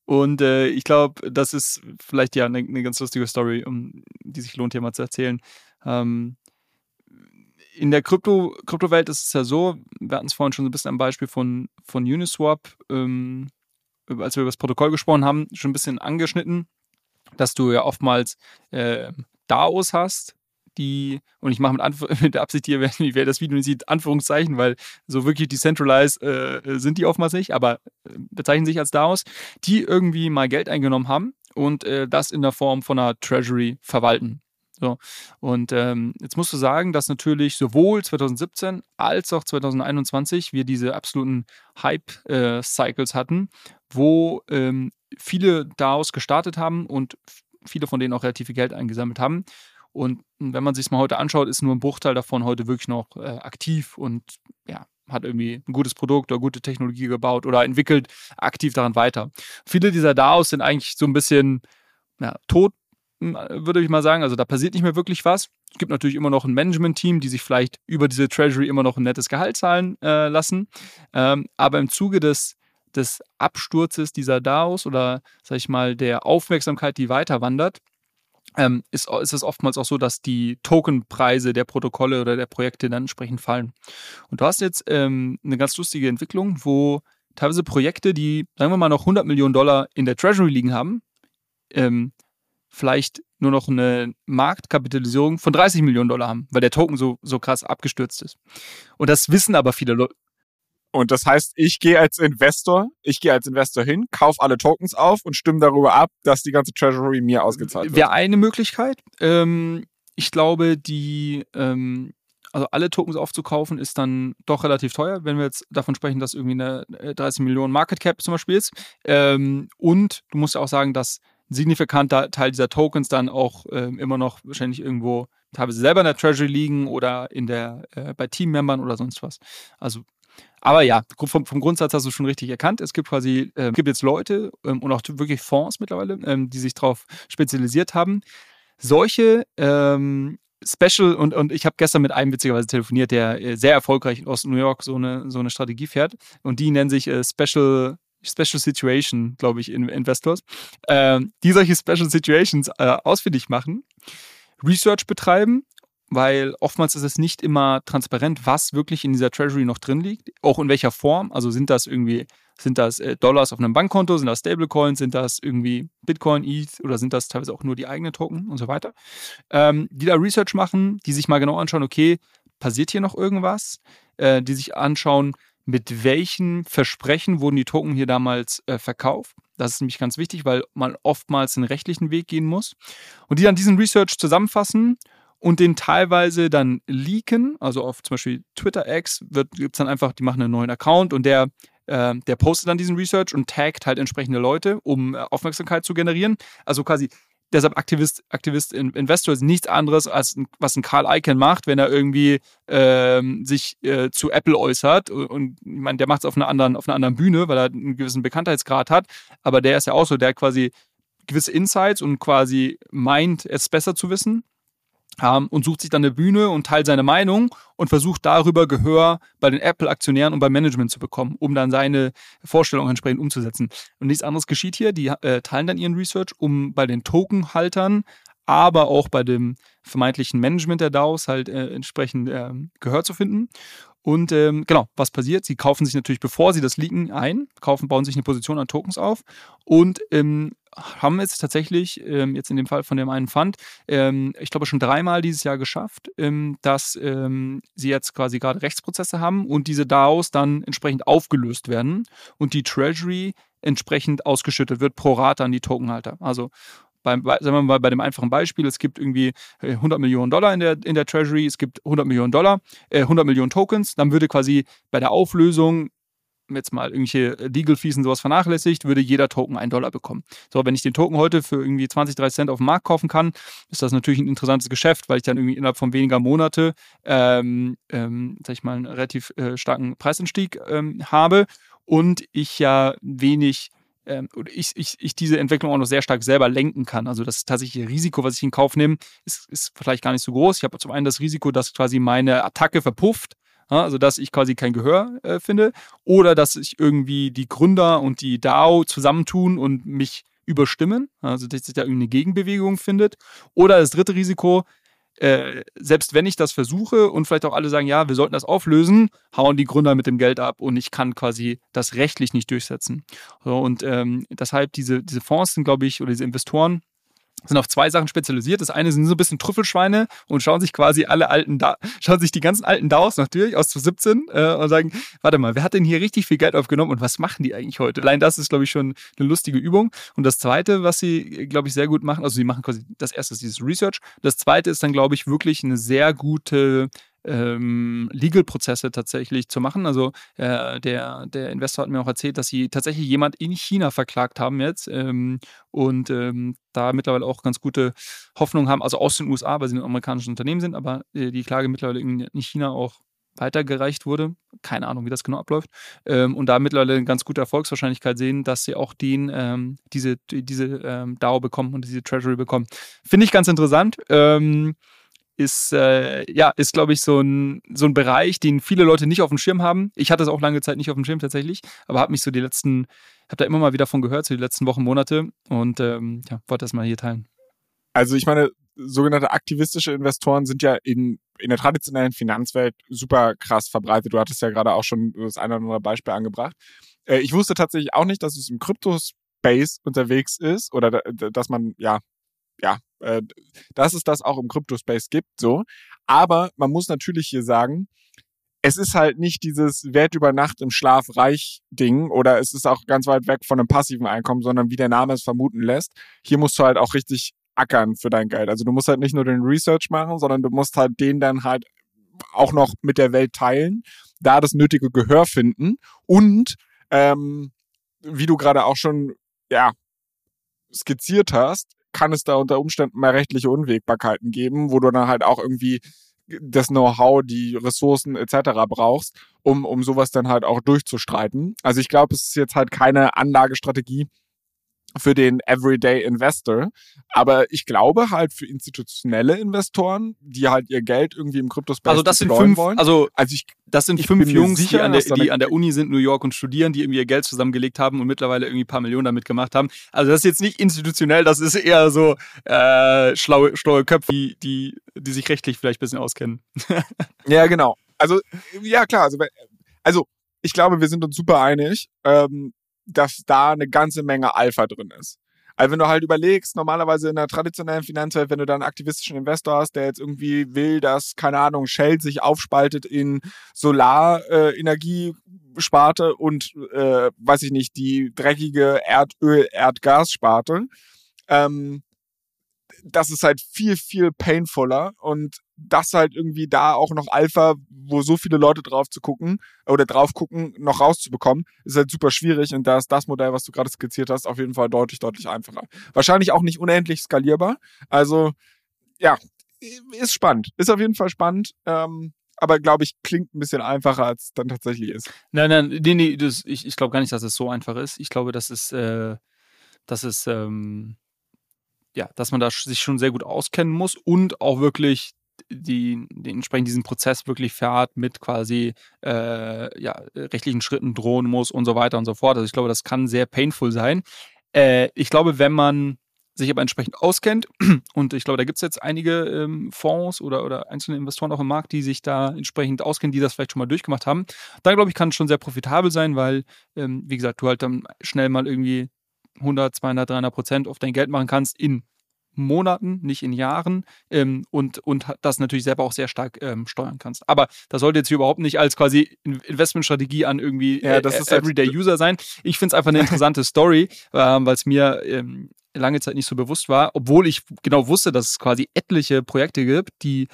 Und äh, ich glaube, das ist vielleicht ja eine, eine, ganz lustige Story, um die sich lohnt, hier mal zu erzählen. Ähm, in der Krypto, Kryptowelt ist es ja so, wir hatten es vorhin schon so ein bisschen am Beispiel von, von Uniswap, ähm, als wir über das Protokoll gesprochen haben, schon ein bisschen angeschnitten, dass du ja oftmals äh, DAOs hast, die, und ich mache mit, mit, der Absicht hier, wer das Video nicht sieht, Anführungszeichen, weil so wirklich decentralized äh, sind die oftmals nicht, aber äh, bezeichnen sich als DAOs, die irgendwie mal Geld eingenommen haben und äh, das in der Form von einer Treasury verwalten. So. Und ähm, jetzt musst du sagen, dass natürlich sowohl 2017 als auch 2021 wir diese absoluten Hype-Cycles äh, hatten, wo ähm, viele DAOs gestartet haben und viele von denen auch relativ viel Geld eingesammelt haben. Und wenn man sich es mal heute anschaut, ist nur ein Bruchteil davon heute wirklich noch äh, aktiv und ja, hat irgendwie ein gutes Produkt oder gute Technologie gebaut oder entwickelt aktiv daran weiter. Viele dieser DAOs sind eigentlich so ein bisschen ja, tot würde ich mal sagen. Also da passiert nicht mehr wirklich was. Es gibt natürlich immer noch ein Management-Team, die sich vielleicht über diese Treasury immer noch ein nettes Gehalt zahlen äh, lassen. Ähm, aber im Zuge des, des Absturzes dieser DAOs oder, sag ich mal, der Aufmerksamkeit, die weiter wandert, ähm, ist, ist es oftmals auch so, dass die Tokenpreise der Protokolle oder der Projekte dann entsprechend fallen. Und du hast jetzt ähm, eine ganz lustige Entwicklung, wo teilweise Projekte, die, sagen wir mal, noch 100 Millionen Dollar in der Treasury liegen haben, ähm, vielleicht nur noch eine Marktkapitalisierung von 30 Millionen Dollar haben, weil der Token so, so krass abgestürzt ist. Und das wissen aber viele Leute. Und das heißt, ich gehe als Investor, ich gehe als Investor hin, kaufe alle Tokens auf und stimme darüber ab, dass die ganze Treasury mir ausgezahlt wird. Wäre eine Möglichkeit. Ähm, ich glaube, die, ähm, also alle Tokens aufzukaufen, ist dann doch relativ teuer, wenn wir jetzt davon sprechen, dass irgendwie eine 30 äh, Millionen Market Cap zum Beispiel ist. Ähm, und du musst ja auch sagen, dass signifikanter Teil dieser Tokens dann auch äh, immer noch wahrscheinlich irgendwo teilweise selber in der Treasury liegen oder in der, äh, bei Teammembern oder sonst was. Also, aber ja, vom, vom Grundsatz hast du schon richtig erkannt. Es gibt quasi, äh, gibt jetzt Leute ähm, und auch wirklich Fonds mittlerweile, ähm, die sich darauf spezialisiert haben. Solche ähm, Special und, und ich habe gestern mit einem witzigerweise telefoniert, der äh, sehr erfolgreich in Ost New York so eine, so eine Strategie fährt. Und die nennen sich äh, Special Special Situation, glaube ich, in Investors, äh, die solche Special Situations äh, ausfindig machen, Research betreiben weil oftmals ist es nicht immer transparent, was wirklich in dieser Treasury noch drin liegt, auch in welcher Form. Also sind das irgendwie, sind das äh, Dollars auf einem Bankkonto, sind das Stablecoins, sind das irgendwie Bitcoin, ETH oder sind das teilweise auch nur die eigenen Token und so weiter. Ähm, die da Research machen, die sich mal genau anschauen, okay, passiert hier noch irgendwas? Äh, die sich anschauen, mit welchen Versprechen wurden die Token hier damals äh, verkauft. Das ist nämlich ganz wichtig, weil man oftmals einen rechtlichen Weg gehen muss. Und die dann diesen Research zusammenfassen und den teilweise dann leaken. Also auf zum Beispiel Twitter X gibt es dann einfach, die machen einen neuen Account und der, äh, der postet dann diesen Research und taggt halt entsprechende Leute, um äh, Aufmerksamkeit zu generieren. Also quasi deshalb Aktivist, Aktivist Investor ist nichts anderes, als was ein Karl Icahn macht, wenn er irgendwie ähm, sich äh, zu Apple äußert. Und ich meine, der macht es auf einer anderen, auf einer anderen Bühne, weil er einen gewissen Bekanntheitsgrad hat. Aber der ist ja auch so, der quasi gewisse Insights und quasi meint, es besser zu wissen ähm, und sucht sich dann eine Bühne und teilt seine Meinung und versucht darüber Gehör bei den Apple-Aktionären und beim Management zu bekommen, um dann seine Vorstellung entsprechend umzusetzen. Und nichts anderes geschieht hier. Die äh, teilen dann ihren Research, um bei den Tokenhaltern, aber auch bei dem vermeintlichen Management der DAOs halt äh, entsprechend äh, Gehör zu finden. Und ähm, genau, was passiert? Sie kaufen sich natürlich, bevor sie das leaken, ein, kaufen, bauen sich eine Position an Tokens auf und ähm, haben es tatsächlich, ähm, jetzt in dem Fall von dem einen Fund, ähm, ich glaube schon dreimal dieses Jahr geschafft, ähm, dass ähm, sie jetzt quasi gerade Rechtsprozesse haben und diese DAOs dann entsprechend aufgelöst werden und die Treasury entsprechend ausgeschüttet wird pro Rate an die Tokenhalter. Also beim, sagen wir mal bei dem einfachen Beispiel, es gibt irgendwie 100 äh, Millionen Dollar in der, in der Treasury, es gibt 100 Millionen Dollar, äh, 100 Millionen Tokens, dann würde quasi bei der Auflösung jetzt mal irgendwelche Legal Fees und sowas vernachlässigt, würde jeder Token einen Dollar bekommen. So, wenn ich den Token heute für irgendwie 20, 30 Cent auf dem Markt kaufen kann, ist das natürlich ein interessantes Geschäft, weil ich dann irgendwie innerhalb von weniger Monate, ähm, ähm, sag ich mal, einen relativ äh, starken Preisanstieg ähm, habe und ich ja wenig ähm, ich, ich, ich diese Entwicklung auch noch sehr stark selber lenken kann. Also das tatsächliche Risiko, was ich in Kauf nehme, ist, ist vielleicht gar nicht so groß. Ich habe zum einen das Risiko, dass quasi meine Attacke verpufft, also dass ich quasi kein Gehör äh, finde oder dass sich irgendwie die Gründer und die DAO zusammentun und mich überstimmen, also dass sich da irgendeine Gegenbewegung findet. Oder das dritte Risiko, äh, selbst wenn ich das versuche und vielleicht auch alle sagen, ja, wir sollten das auflösen, hauen die Gründer mit dem Geld ab und ich kann quasi das rechtlich nicht durchsetzen. So, und ähm, deshalb diese, diese Fonds sind, glaube ich, oder diese Investoren, sind auf zwei Sachen spezialisiert. Das eine sind so ein bisschen Trüffelschweine und schauen sich quasi alle alten, da schauen sich die ganzen alten DAOs natürlich aus 2017 äh, und sagen, warte mal, wer hat denn hier richtig viel Geld aufgenommen und was machen die eigentlich heute? Allein das ist, glaube ich, schon eine lustige Übung. Und das zweite, was sie, glaube ich, sehr gut machen, also sie machen quasi, das erste ist dieses Research. Das zweite ist dann, glaube ich, wirklich eine sehr gute ähm, Legal-Prozesse tatsächlich zu machen. Also äh, der, der Investor hat mir auch erzählt, dass sie tatsächlich jemand in China verklagt haben jetzt ähm, und ähm, da mittlerweile auch ganz gute Hoffnung haben, also aus den USA, weil sie ein amerikanisches Unternehmen sind, aber äh, die Klage mittlerweile in, China auch weitergereicht wurde. Keine Ahnung, wie das genau abläuft. Ähm, und da mittlerweile eine ganz gute Erfolgswahrscheinlichkeit sehen, dass sie auch den, ähm, diese, diese ähm, DAO bekommen und diese Treasury bekommen. Finde ich ganz interessant. Ist, äh, ja, ist, glaube ich, so ein, so ein Bereich, den viele Leute nicht auf dem Schirm haben. Ich hatte es auch lange Zeit nicht auf dem Schirm tatsächlich, aber habe mich so die letzten, habe da immer mal wieder von gehört, so die letzten Wochen, Monate und ähm, ja, wollte das mal hier teilen. Also ich meine, sogenannte aktivistische Investoren sind ja in, in der traditionellen Finanzwelt super krass verbreitet. Du hattest ja gerade auch schon das eine oder andere Beispiel angebracht. Äh, ich wusste tatsächlich auch nicht, dass es im Kryptospace unterwegs ist oder dass man ja ja, äh, dass es das auch im Crypto-Space gibt, so. Aber man muss natürlich hier sagen, es ist halt nicht dieses Wert über Nacht im Schlaf reich Ding oder es ist auch ganz weit weg von einem passiven Einkommen, sondern wie der Name es vermuten lässt, hier musst du halt auch richtig ackern für dein Geld. Also du musst halt nicht nur den Research machen, sondern du musst halt den dann halt auch noch mit der Welt teilen, da das nötige Gehör finden und ähm, wie du gerade auch schon ja skizziert hast, kann es da unter Umständen mal rechtliche Unwägbarkeiten geben, wo du dann halt auch irgendwie das Know-how, die Ressourcen etc. brauchst, um, um sowas dann halt auch durchzustreiten. Also ich glaube, es ist jetzt halt keine Anlagestrategie, für den Everyday Investor. Aber ich glaube halt für institutionelle Investoren, die halt ihr Geld irgendwie im Kryptospace Also das sind fünf, wollen. also, Also ich, das sind ich fünf Jungs, sicher, die, an der, die an der Uni sind, New York und studieren, die irgendwie ihr Geld zusammengelegt haben und mittlerweile irgendwie ein paar Millionen damit gemacht haben. Also das ist jetzt nicht institutionell, das ist eher so äh, schlaue, schlaue Köpfe, die, die, die sich rechtlich vielleicht ein bisschen auskennen. Ja, genau. Also, ja, klar. Also, also ich glaube, wir sind uns super einig, ähm, dass da eine ganze Menge Alpha drin ist. Also wenn du halt überlegst, normalerweise in der traditionellen Finanzwelt, wenn du da einen aktivistischen Investor hast, der jetzt irgendwie will, dass, keine Ahnung, Shell sich aufspaltet in Solarenergiesparte äh, Energiesparte und, äh, weiß ich nicht, die dreckige Erdöl, Erdgassparte, ähm, das ist halt viel, viel painfuller und das halt irgendwie da auch noch Alpha, wo so viele Leute drauf zu gucken oder drauf gucken, noch rauszubekommen, ist halt super schwierig und da ist das Modell, was du gerade skizziert hast, auf jeden Fall deutlich, deutlich einfacher. Wahrscheinlich auch nicht unendlich skalierbar. Also, ja, ist spannend. Ist auf jeden Fall spannend. Ähm, aber glaube ich, klingt ein bisschen einfacher, als es dann tatsächlich ist. Nein, nein, nee, nee, das, ich, ich glaube gar nicht, dass es so einfach ist. Ich glaube, dass es, äh, dass es, ähm, ja, dass man da sich schon sehr gut auskennen muss und auch wirklich die, den entsprechend diesen Prozess wirklich fährt mit quasi äh, ja, rechtlichen Schritten drohen muss und so weiter und so fort. Also ich glaube, das kann sehr painful sein. Äh, ich glaube, wenn man sich aber entsprechend auskennt, und ich glaube, da gibt es jetzt einige ähm, Fonds oder, oder einzelne Investoren auch im Markt, die sich da entsprechend auskennen, die das vielleicht schon mal durchgemacht haben, dann glaube ich, kann es schon sehr profitabel sein, weil, ähm, wie gesagt, du halt dann schnell mal irgendwie 100, 200, 300 Prozent auf dein Geld machen kannst in Monaten, nicht in Jahren ähm, und, und das natürlich selber auch sehr stark ähm, steuern kannst. Aber das sollte jetzt hier überhaupt nicht als quasi In- Investmentstrategie an irgendwie Ja, das äh, ist halt- Everyday User sein. Ich finde es einfach eine interessante Story, ähm, weil es mir ähm, lange Zeit nicht so bewusst war, obwohl ich genau wusste, dass es quasi etliche Projekte gibt, die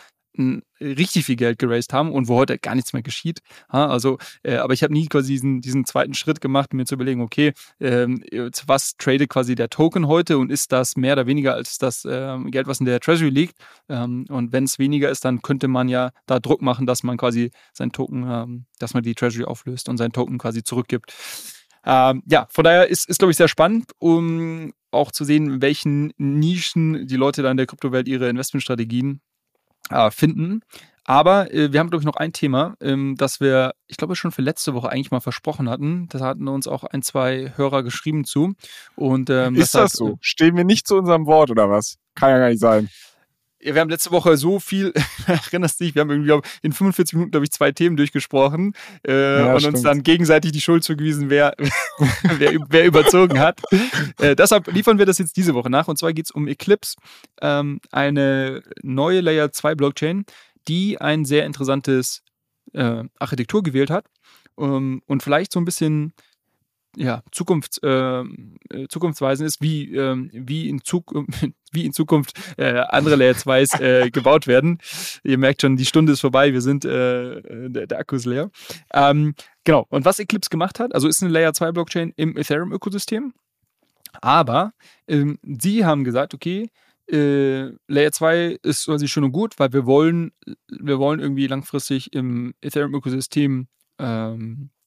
richtig viel Geld geraced haben und wo heute gar nichts mehr geschieht. Also, äh, aber ich habe nie quasi diesen, diesen zweiten Schritt gemacht, mir zu überlegen, okay, ähm, was tradet quasi der Token heute und ist das mehr oder weniger als das ähm, Geld, was in der Treasury liegt? Ähm, und wenn es weniger ist, dann könnte man ja da Druck machen, dass man quasi sein Token, ähm, dass man die Treasury auflöst und sein Token quasi zurückgibt. Ähm, ja, von daher ist, ist glaube ich, sehr spannend, um auch zu sehen, in welchen Nischen die Leute da in der Kryptowelt ihre Investmentstrategien äh, finden. Aber äh, wir haben, glaube ich, noch ein Thema, ähm, das wir, ich glaube, schon für letzte Woche eigentlich mal versprochen hatten. Da hatten uns auch ein, zwei Hörer geschrieben zu. Und, ähm, ist deshalb, das so? Stehen wir nicht zu unserem Wort oder was? Kann ja gar nicht sein. Wir haben letzte Woche so viel, erinnerst dich, wir haben irgendwie in 45 Minuten, glaube ich, zwei Themen durchgesprochen äh, Ja, und stimmt. uns dann gegenseitig die Schuld zugewiesen, wer, wer, wer überzogen hat. Äh, deshalb liefern wir das jetzt diese Woche nach. Und zwar geht es um Eclipse, ähm, eine neue Layer 2 Blockchain, die ein sehr interessantes äh, Architektur gewählt hat ähm, und vielleicht so ein bisschen ja, Zukunfts, ähm, äh, zukunftsweisend ist, wie, ähm, wie, in Zuk wie in Zukunft äh, andere Layer 2s äh, gebaut werden. Ihr merkt schon, die Stunde ist vorbei, wir sind, äh, der, der Akku ist leer. Ähm, genau, und was Eclipse gemacht hat, also ist eine Layer 2 Blockchain im Ethereum-Ökosystem, aber ähm, sie haben gesagt, okay, äh, Layer 2 ist quasi schön und gut, weil wir wollen, wir wollen irgendwie langfristig im Ethereum-Ökosystem ähm, äh,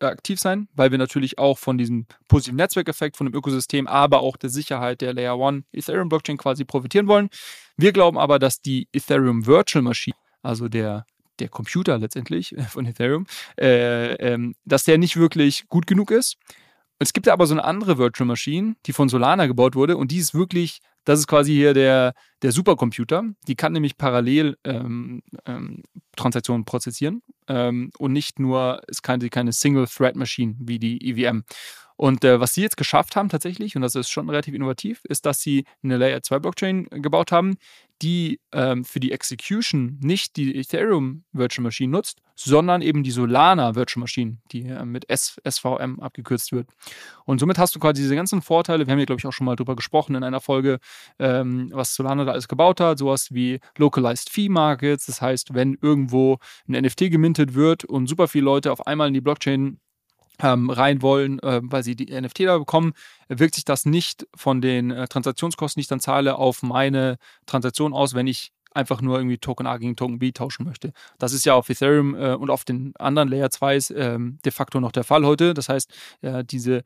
aktiv sein, weil wir natürlich auch von diesem positiven Netzwerkeffekt, von dem Ökosystem, aber auch der Sicherheit der Layer 1 Ethereum Blockchain quasi profitieren wollen. Wir glauben aber, dass die Ethereum Virtual Machine, also der der Computer letztendlich äh, von Ethereum, äh, ähm, dass der nicht wirklich gut genug ist. Es gibt aber so eine andere Virtual Machine, die von Solana gebaut wurde und die ist wirklich, das ist quasi hier der, der Supercomputer. Die kann nämlich parallel ähm, ähm, Transaktionen prozessieren ähm, und nicht nur, ist keine, keine Single-Thread-Machine wie die EVM. Und äh, was sie jetzt geschafft haben tatsächlich, und das ist schon relativ innovativ, ist, dass sie eine Layer 2 Blockchain gebaut haben, die ähm, für die Execution nicht die Ethereum Virtual Machine nutzt, sondern eben die Solana Virtual Machine, die äh, mit S SVM abgekürzt wird. Und somit hast du quasi diese ganzen Vorteile. Wir haben hier, glaube ich, auch schon mal drüber gesprochen in einer Folge, ähm, was Solana da alles gebaut hat. Sowas wie Localized Fee Markets. Das heißt, wenn irgendwo ein NFT gemintet wird und super viele Leute auf einmal in die Blockchain ähm, rein wollen, äh, weil sie die NFT da bekommen, wirkt sich das nicht von den äh, Transaktionskosten, die ich dann zahle, auf meine Transaktion aus, wenn ich einfach nur irgendwie Token A gegen Token B tauschen möchte. Das ist ja auf Ethereum äh, und auf den anderen Layer 2s ähm, de facto noch der Fall heute. Das heißt, äh, diese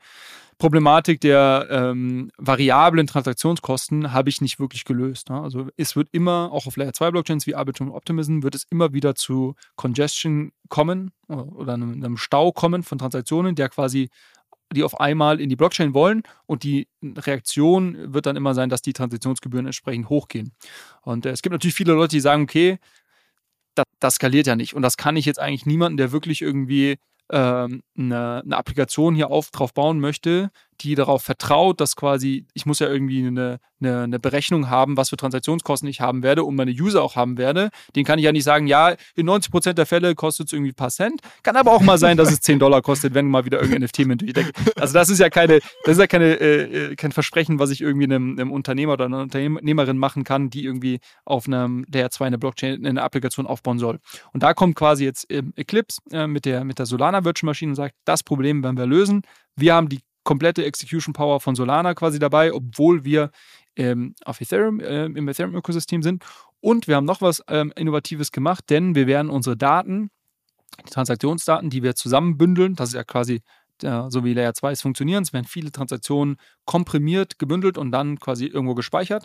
Problematik der ähm, variablen Transaktionskosten habe ich nicht wirklich gelöst. Ne? Also es wird immer, auch auf Layer 2 Blockchains wie Arbitrum und Optimism, wird es immer wieder zu Congestion kommen oder einem, einem Stau kommen von Transaktionen, der quasi die auf einmal in die Blockchain wollen und die Reaktion wird dann immer sein, dass die Transaktionsgebühren entsprechend hochgehen. Und äh, es gibt natürlich viele Leute, die sagen, okay, das, das skaliert ja nicht und das kann ich jetzt eigentlich niemanden, der wirklich irgendwie ähm, eine, eine, Applikation hier auf, drauf bauen möchte, die darauf vertraut, dass quasi, ich muss ja irgendwie eine, eine, eine, Berechnung haben, was für Transaktionskosten ich haben werde und meine User auch haben werde. Den kann ich ja nicht sagen, ja, in 90 Prozent der Fälle kostet es irgendwie ein paar Cent. Kann aber auch mal sein, dass es 10 Dollar kostet, wenn mal wieder irgendein NFT mit durchdenkt. Also das ist ja keine, das ist ja keine, äh, äh, kein Versprechen, was ich irgendwie einem, einem, Unternehmer oder einer Unternehmerin machen kann, die irgendwie auf einem Layer 2 eine Blockchain, eine Applikation aufbauen soll. Und da kommt quasi jetzt ähm, Eclipse äh, mit der, mit der Solana Virtual Machine und sagt, das Problem werden wir lösen. Wir haben die komplette Execution Power von Solana quasi dabei, obwohl wir ähm, auf Ethereum, äh, im Ethereum-Ökosystem sind. Und wir haben noch was ähm, Innovatives gemacht, denn wir werden unsere Daten, die Transaktionsdaten, die wir zusammenbündeln, das ist ja quasi äh, so wie Layer 2 es funktionieren. Es werden viele Transaktionen komprimiert, gebündelt und dann quasi irgendwo gespeichert.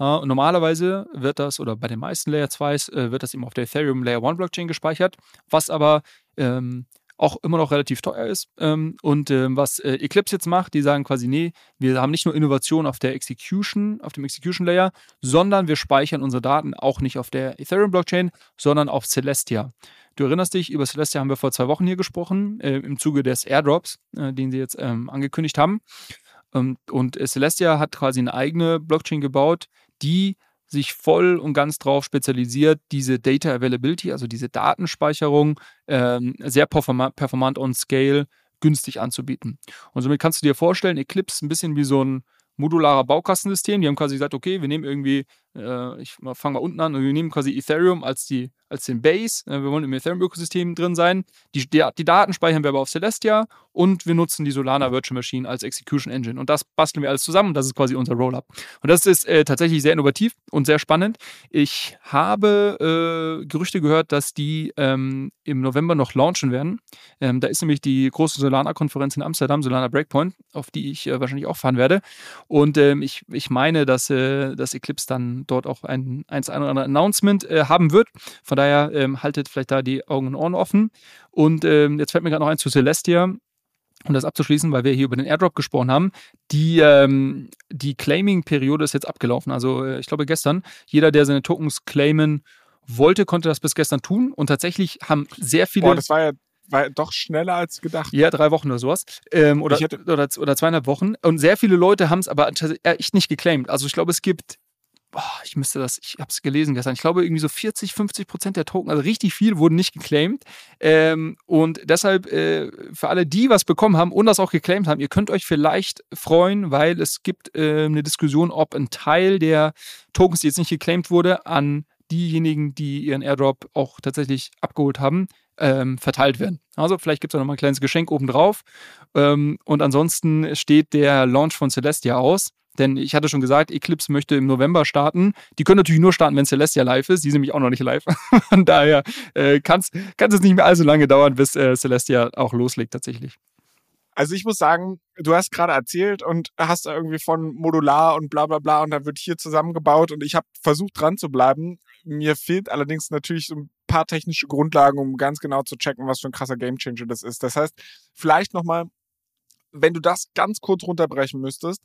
Äh, normalerweise wird das, oder bei den meisten Layer 2s, äh, wird das eben auf der Ethereum Layer 1 Blockchain gespeichert, was aber ähm, auch immer noch relativ teuer ist. Ähm, und ähm, was äh, Eclipse jetzt macht, die sagen quasi, nee, wir haben nicht nur Innovation auf der Execution, auf dem Execution Layer, sondern wir speichern unsere Daten auch nicht auf der Ethereum Blockchain, sondern auf Celestia. Du erinnerst dich, über Celestia haben wir vor zwei Wochen hier gesprochen, äh, im Zuge des Airdrops, äh, den sie jetzt ähm, angekündigt haben. Ähm, und Celestia hat quasi eine eigene Blockchain gebaut, die sich voll und ganz drauf spezialisiert, diese Data Availability, also diese Datenspeicherung, ähm, sehr performant, performant on Scale günstig anzubieten. Und somit kannst du dir vorstellen, Eclipse ein bisschen wie so ein modularer Baukastensystem. Die haben quasi gesagt, okay, wir nehmen irgendwie, äh, ich fange mal unten an, wir nehmen quasi Ethereum als, die, als den Base. Äh, wir wollen im Ethereum-Ökosystem drin sein. Die, die, die, Daten speichern wir aber auf Celestia und wir nutzen die Solana Virtual Machine als Execution Engine. Und das basteln wir alles zusammen das ist quasi unser Rollup. Und das ist äh, tatsächlich sehr innovativ und sehr spannend. Ich habe äh, Gerüchte gehört, dass die ähm, im November noch launchen werden. Ähm, da ist nämlich die große Solana-Konferenz in Amsterdam, Solana Breakpoint, auf die ich äh, wahrscheinlich auch fahren werde. Und ähm, ich, ich meine, dass, äh, dass Eclipse dann dort auch ein, ein, ein oder andere Announcement äh, haben wird. Von daher ähm, haltet vielleicht da die Augen und Ohren offen. Und ähm, jetzt fällt mir gerade noch ein zu Celestia um das abzuschließen, weil wir hier über den Airdrop gesprochen haben, die, ähm, die Claiming-Periode ist jetzt abgelaufen. Also äh, ich glaube gestern, jeder, der seine Tokens claimen wollte, konnte das bis gestern tun. Und tatsächlich haben sehr viele. Boah, das war ja war doch schneller als gedacht. Ja, drei Wochen oder sowas. Ähm, oder, oder, oder zweieinhalb Wochen. Und sehr viele Leute haben es aber echt nicht geclaimed. Also ich glaube, es gibt ich müsste das, ich habe es gelesen gestern, ich glaube irgendwie so 40, 50 Prozent der Token, also richtig viel, wurden nicht geclaimed. Ähm, und deshalb äh, für alle, die was bekommen haben und das auch geclaimed haben, ihr könnt euch vielleicht freuen, weil es gibt äh, eine Diskussion, ob ein Teil der Tokens, die jetzt nicht geclaimed wurde, an diejenigen, die ihren Airdrop auch tatsächlich abgeholt haben, ähm, verteilt werden. Also vielleicht gibt es noch mal ein kleines Geschenk obendrauf. Ähm, und ansonsten steht der Launch von Celestia aus. Denn ich hatte schon gesagt, Eclipse möchte im November starten. Die können natürlich nur starten, wenn Celestia live ist. Die sind nämlich auch noch nicht live. Von daher äh, kann es nicht mehr allzu lange dauern, bis äh, Celestia auch loslegt tatsächlich. Also ich muss sagen, du hast gerade erzählt und hast da irgendwie von Modular und bla bla bla und dann wird hier zusammengebaut und ich habe versucht dran zu bleiben. Mir fehlt allerdings natürlich so ein paar technische Grundlagen, um ganz genau zu checken, was für ein krasser Gamechanger das ist. Das heißt, vielleicht nochmal, wenn du das ganz kurz runterbrechen müsstest,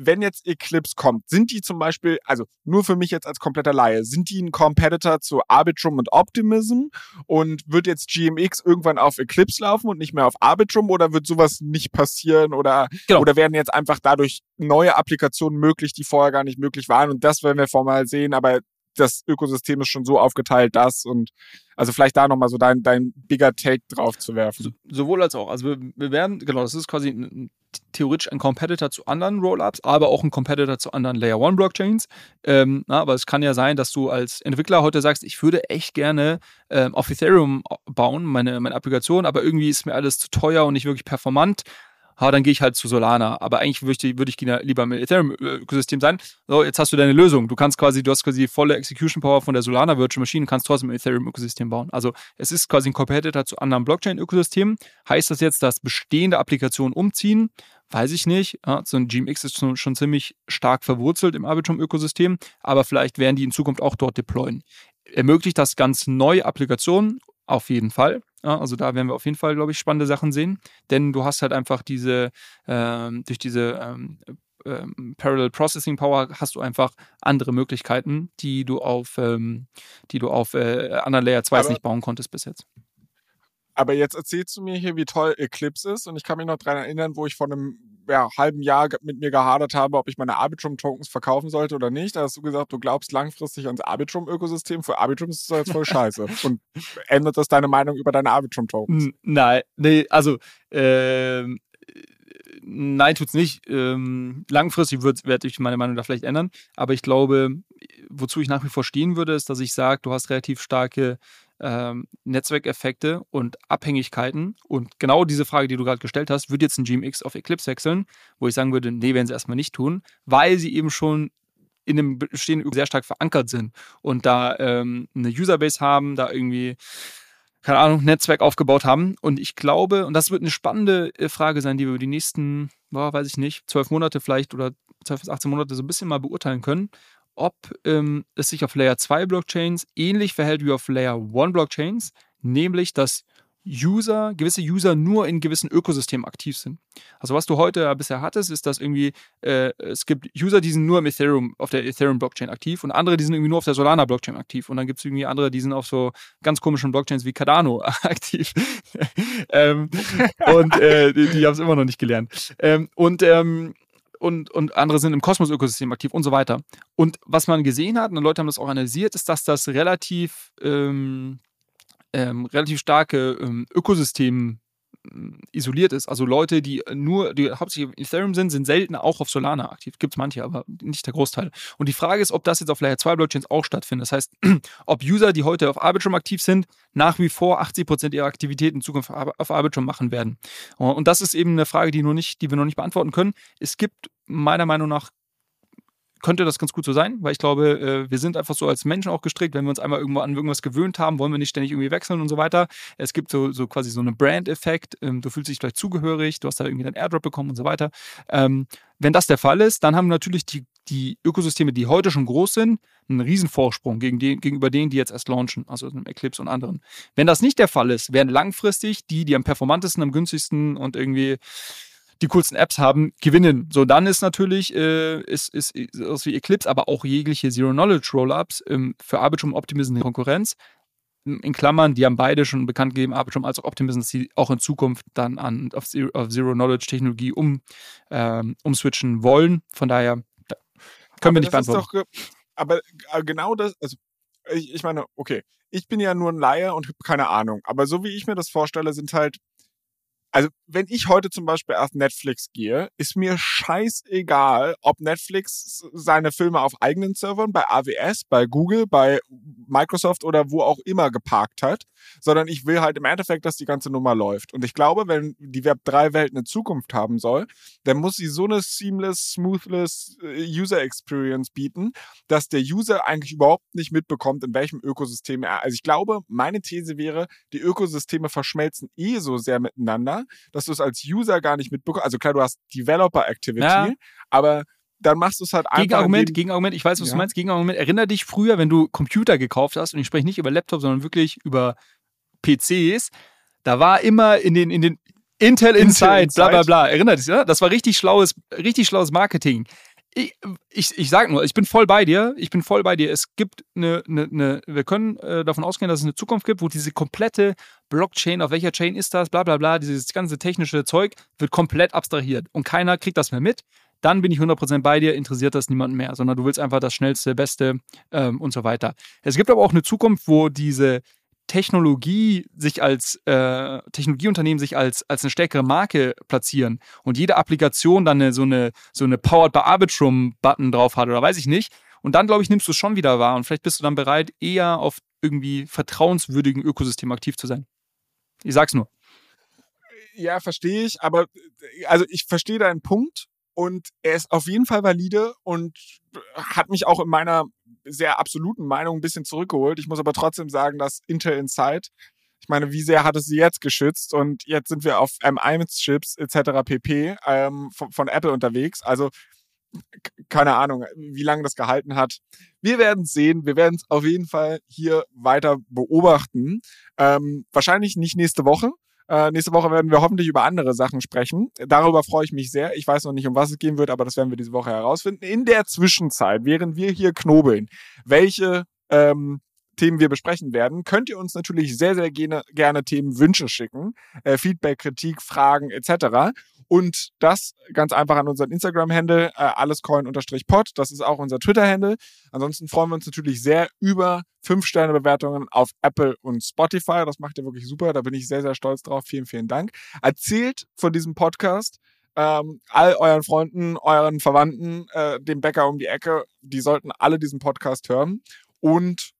wenn jetzt Eclipse kommt, sind die zum Beispiel, also nur für mich jetzt als kompletter Laie, sind die ein Competitor zu Arbitrum und Optimism und wird jetzt GMX irgendwann auf Eclipse laufen und nicht mehr auf Arbitrum oder wird sowas nicht passieren oder, genau. oder werden jetzt einfach dadurch neue Applikationen möglich, die vorher gar nicht möglich waren und das werden wir formal sehen, aber das Ökosystem ist schon so aufgeteilt, dass und also vielleicht da nochmal so dein, dein bigger Take drauf zu werfen. So, sowohl als auch. Also wir, wir werden, genau, das ist quasi ein, theoretisch ein Competitor zu anderen Rollups, aber auch ein Competitor zu anderen Layer One Blockchains. Ähm, na, aber es kann ja sein, dass du als Entwickler heute sagst, ich würde echt gerne ähm, auf Ethereum bauen, meine, meine Applikation, aber irgendwie ist mir alles zu teuer und nicht wirklich performant ha, dann gehe ich halt zu Solana. Aber eigentlich würde ich, würd ich lieber im Ethereum-Ökosystem sein. So, jetzt hast du deine Lösung. Du kannst quasi, du hast quasi die volle Execution Power von der Solana Virtual Machine und kannst trotzdem im Ethereum-Ökosystem bauen. Also es ist quasi ein Competitor zu anderen Blockchain-Ökosystemen. Heißt das jetzt, dass bestehende Applikationen umziehen? Weiß ich nicht. Ja, so ein GMX ist schon, schon ziemlich stark verwurzelt im Arbitrum-Ökosystem, aber vielleicht werden die in Zukunft auch dort deployen. Ermöglicht das ganz neue Applikationen? Auf jeden Fall. Also da werden wir auf jeden Fall, glaube ich, spannende Sachen sehen. Denn du hast halt einfach diese, ähm, durch diese ähm, ähm, Parallel Processing Power hast du einfach andere Möglichkeiten, die du auf, ähm, die du auf äh, anderen Layer 2 nicht bauen konntest bis jetzt. Aber jetzt erzählst du mir hier, wie toll Eclipse ist. Und ich kann mich noch daran erinnern, wo ich vor einem ja, halben Jahr mit mir gehadert habe, ob ich meine Arbitrum-Tokens verkaufen sollte oder nicht. Da hast du gesagt, du glaubst langfristig ans Arbitrum-Ökosystem. Für Arbitrum ist das jetzt voll scheiße. Und ändert das deine Meinung über deine Arbitrum-Tokens? Nein, nee, also ähm, nein, tut's nicht. Ähm, langfristig werde ich meine Meinung da vielleicht ändern. Aber ich glaube, wozu ich nach wie vor stehen würde, ist, dass ich sage, du hast relativ starke ähm, Netzwerkeffekte und Abhängigkeiten. Und genau diese Frage, die du gerade gestellt hast, wird jetzt ein GMX auf Eclipse wechseln, wo ich sagen würde, nee, werden sie erstmal nicht tun, weil sie eben schon in einem bestehenden sehr stark verankert sind und da ähm, eine Userbase haben, da irgendwie keine Ahnung, Netzwerk aufgebaut haben. Und ich glaube, und das wird eine spannende äh, Frage sein, die wir über die nächsten, boah, weiß ich nicht, zwölf Monate vielleicht oder zwölf bis 18 Monate so ein bisschen mal beurteilen können, ob ähm, es sich auf Layer 2 Blockchains ähnlich verhält wie auf Layer 1 Blockchains, nämlich dass User, gewisse User nur in gewissen Ökosystemen aktiv sind. Also was du heute bisher hattest, ist, dass irgendwie äh, es gibt User, die sind nur im Ethereum, auf der Ethereum-Blockchain aktiv und andere, die sind irgendwie nur auf der Solana-Blockchain aktiv. Und dann gibt es irgendwie andere, die sind auf so ganz komischen Blockchains wie Cardano aktiv. ähm, und äh, die, die haben es immer noch nicht gelernt. Ähm, und ähm, und, und andere sind im Kosmos-Ökosystem aktiv und so weiter. Und was man gesehen hat, und Leute haben das auch analysiert, ist, dass das relativ, ähm, ähm, relativ starke ähm, Ökosystem isoliert ist. Also Leute, die nur, die hauptsächlich auf Ethereum sind, sind selten auch auf Solana aktiv. Gibt es manche, aber nicht der Großteil. Und die Frage ist, ob das jetzt auf Layer 2 Blockchains auch stattfindet. Das heißt, ob User, die heute auf Arbitrum aktiv sind, nach wie vor 80% ihrer Aktivitäten in Zukunft auf Arbitrum machen werden. Und das ist eben eine Frage, die, nur nicht, die wir noch nicht beantworten können. Es gibt meiner Meinung nach könnte das ganz gut so sein, weil ich glaube, äh, wir sind einfach so als Menschen auch gestrickt, wenn wir uns einmal irgendwo an irgendwas gewöhnt haben, wollen wir nicht ständig irgendwie wechseln und so weiter. Es gibt so, so quasi so einen Brand-Effekt, ähm, du fühlst dich vielleicht zugehörig, du hast da irgendwie deinen Airdrop bekommen und so weiter. Ähm, wenn das der Fall ist, dann haben natürlich die, die Ökosysteme, die heute schon groß sind, einen Riesenvorsprung gegen die, gegenüber denen, die jetzt erst launchen, also einem Eclipse und anderen. Wenn das nicht der Fall ist, werden langfristig die, die am performantesten, am günstigsten und irgendwie die coolsten Apps haben, gewinnen. So, dann ist natürlich, äh, ist, ist, ist wie Eclipse, aber auch jegliche Zero-Knowledge-Rollups ähm, für Arbitrum Optimism eine Konkurrenz. In Klammern, die haben beide schon bekannt gegeben, Arbitrum als auch Optimism, dass sie auch in Zukunft dann an, auf Zero-Knowledge-Technologie um, ähm, umswitchen wollen. Von daher können aber wir nicht beantworten. Doch, aber äh, genau das, also ich, ich meine, okay, ich bin ja nur ein Laie und habe keine Ahnung. Aber so wie ich mir das vorstelle, sind halt also wenn ich heute zum Beispiel auf Netflix gehe, ist mir scheißegal, ob Netflix seine Filme auf eigenen Servern, bei AWS, bei Google, bei Microsoft oder wo auch immer geparkt hat, sondern ich will halt im Endeffekt, dass die ganze Nummer läuft. Und ich glaube, wenn die Web 3 Welt eine Zukunft haben soll, dann muss sie so eine seamless, smoothless äh, User Experience bieten, dass der User eigentlich überhaupt nicht mitbekommt, in welchem Ökosystem er. Also ich glaube, meine These wäre, die Ökosysteme verschmelzen eh so sehr miteinander, dass du es als User gar nicht mitbekommst. Also klar, du hast Developer Activity, ja. aber dann machst du es halt einfach. Gegenargument, Gegenargument, ich weiß, was ja. du meinst. Gegenargument, erinnere dich früher, wenn du Computer gekauft hast, und ich spreche nicht über Laptop, sondern wirklich über PCs, da war immer in den, in den Intel Inside, Intel bla bla bla. Erinnert dich, ja? Das war richtig schlaues, richtig schlaues Marketing. Ich, ich, ich sag nur, ich bin voll bei dir. Ich bin voll bei dir. Es gibt eine, eine, eine wir können äh, davon ausgehen, dass es eine Zukunft gibt, wo diese komplette Blockchain, auf welcher Chain ist das, bla bla bla, dieses ganze technische Zeug wird komplett abstrahiert und keiner kriegt das mehr mit. Dann bin ich 100% bei dir, interessiert das niemanden mehr, sondern du willst einfach das Schnellste, Beste ähm, und so weiter. Es gibt aber auch eine Zukunft, wo diese Technologie sich als äh, Technologieunternehmen sich als, als eine stärkere Marke platzieren und jede Applikation dann eine, so eine so eine Powered by Arbitrum Button drauf hat oder weiß ich nicht. Und dann, glaube ich, nimmst du es schon wieder wahr und vielleicht bist du dann bereit, eher auf irgendwie vertrauenswürdigen Ökosystem aktiv zu sein. Ich sag's nur Ja, verstehe ich, aber also ich verstehe deinen Punkt und er ist auf jeden Fall valide und hat mich auch in meiner sehr absoluten Meinung ein bisschen zurückgeholt. Ich muss aber trotzdem sagen, dass Intel Inside, ich meine, wie sehr hat es sie jetzt geschützt und jetzt sind wir auf M1-Chips etc. pp. Ähm, von, von Apple unterwegs. Also keine Ahnung, wie lange das gehalten hat. Wir werden sehen. Wir werden es auf jeden Fall hier weiter beobachten. Ähm, wahrscheinlich nicht nächste Woche. Äh, nächste Woche werden wir hoffentlich über andere Sachen sprechen. Darüber freue ich mich sehr. Ich weiß noch nicht, um was es gehen wird, aber das werden wir diese Woche herausfinden. In der Zwischenzeit, während wir hier knobeln, welche ähm, Themen wir besprechen werden, könnt ihr uns natürlich sehr, sehr gerne, gerne Themenwünsche schicken. Äh, Feedback, Kritik, Fragen etc. Und das ganz einfach an unseren Instagram-Handle, äh, allescoin-pod. Das ist auch unser Twitter-Handle. Ansonsten freuen wir uns natürlich sehr über 5-Sterne-Bewertungen auf Apple und Spotify. Das macht ihr wirklich super. Da bin ich sehr, sehr stolz drauf. Vielen, vielen Dank. Erzählt von diesem Podcast ähm, all euren Freunden, euren Verwandten, äh, dem Bäcker um die Ecke. Die sollten alle diesen Podcast hören. Und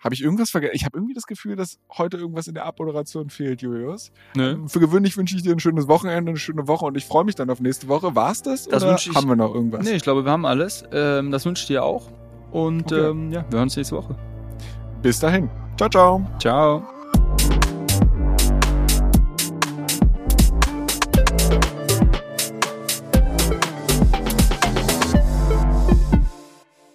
habe ich irgendwas vergessen? Ich habe irgendwie das Gefühl, dass heute irgendwas in der Abmoderation fehlt, Julius. Nö. Ähm, Für gewöhnlich wünsche ich dir ein schönes Wochenende, eine schöne Woche und ich freue mich dann auf nächste Woche. War's das? Das oder ich- haben wir noch irgendwas? Nee, ich glaube, wir haben alles. Ähm, das wünsche ich dir auch. Und Okay. ähm, ja, wir hören uns nächste Woche. Bis dahin. Ciao, ciao. Ciao.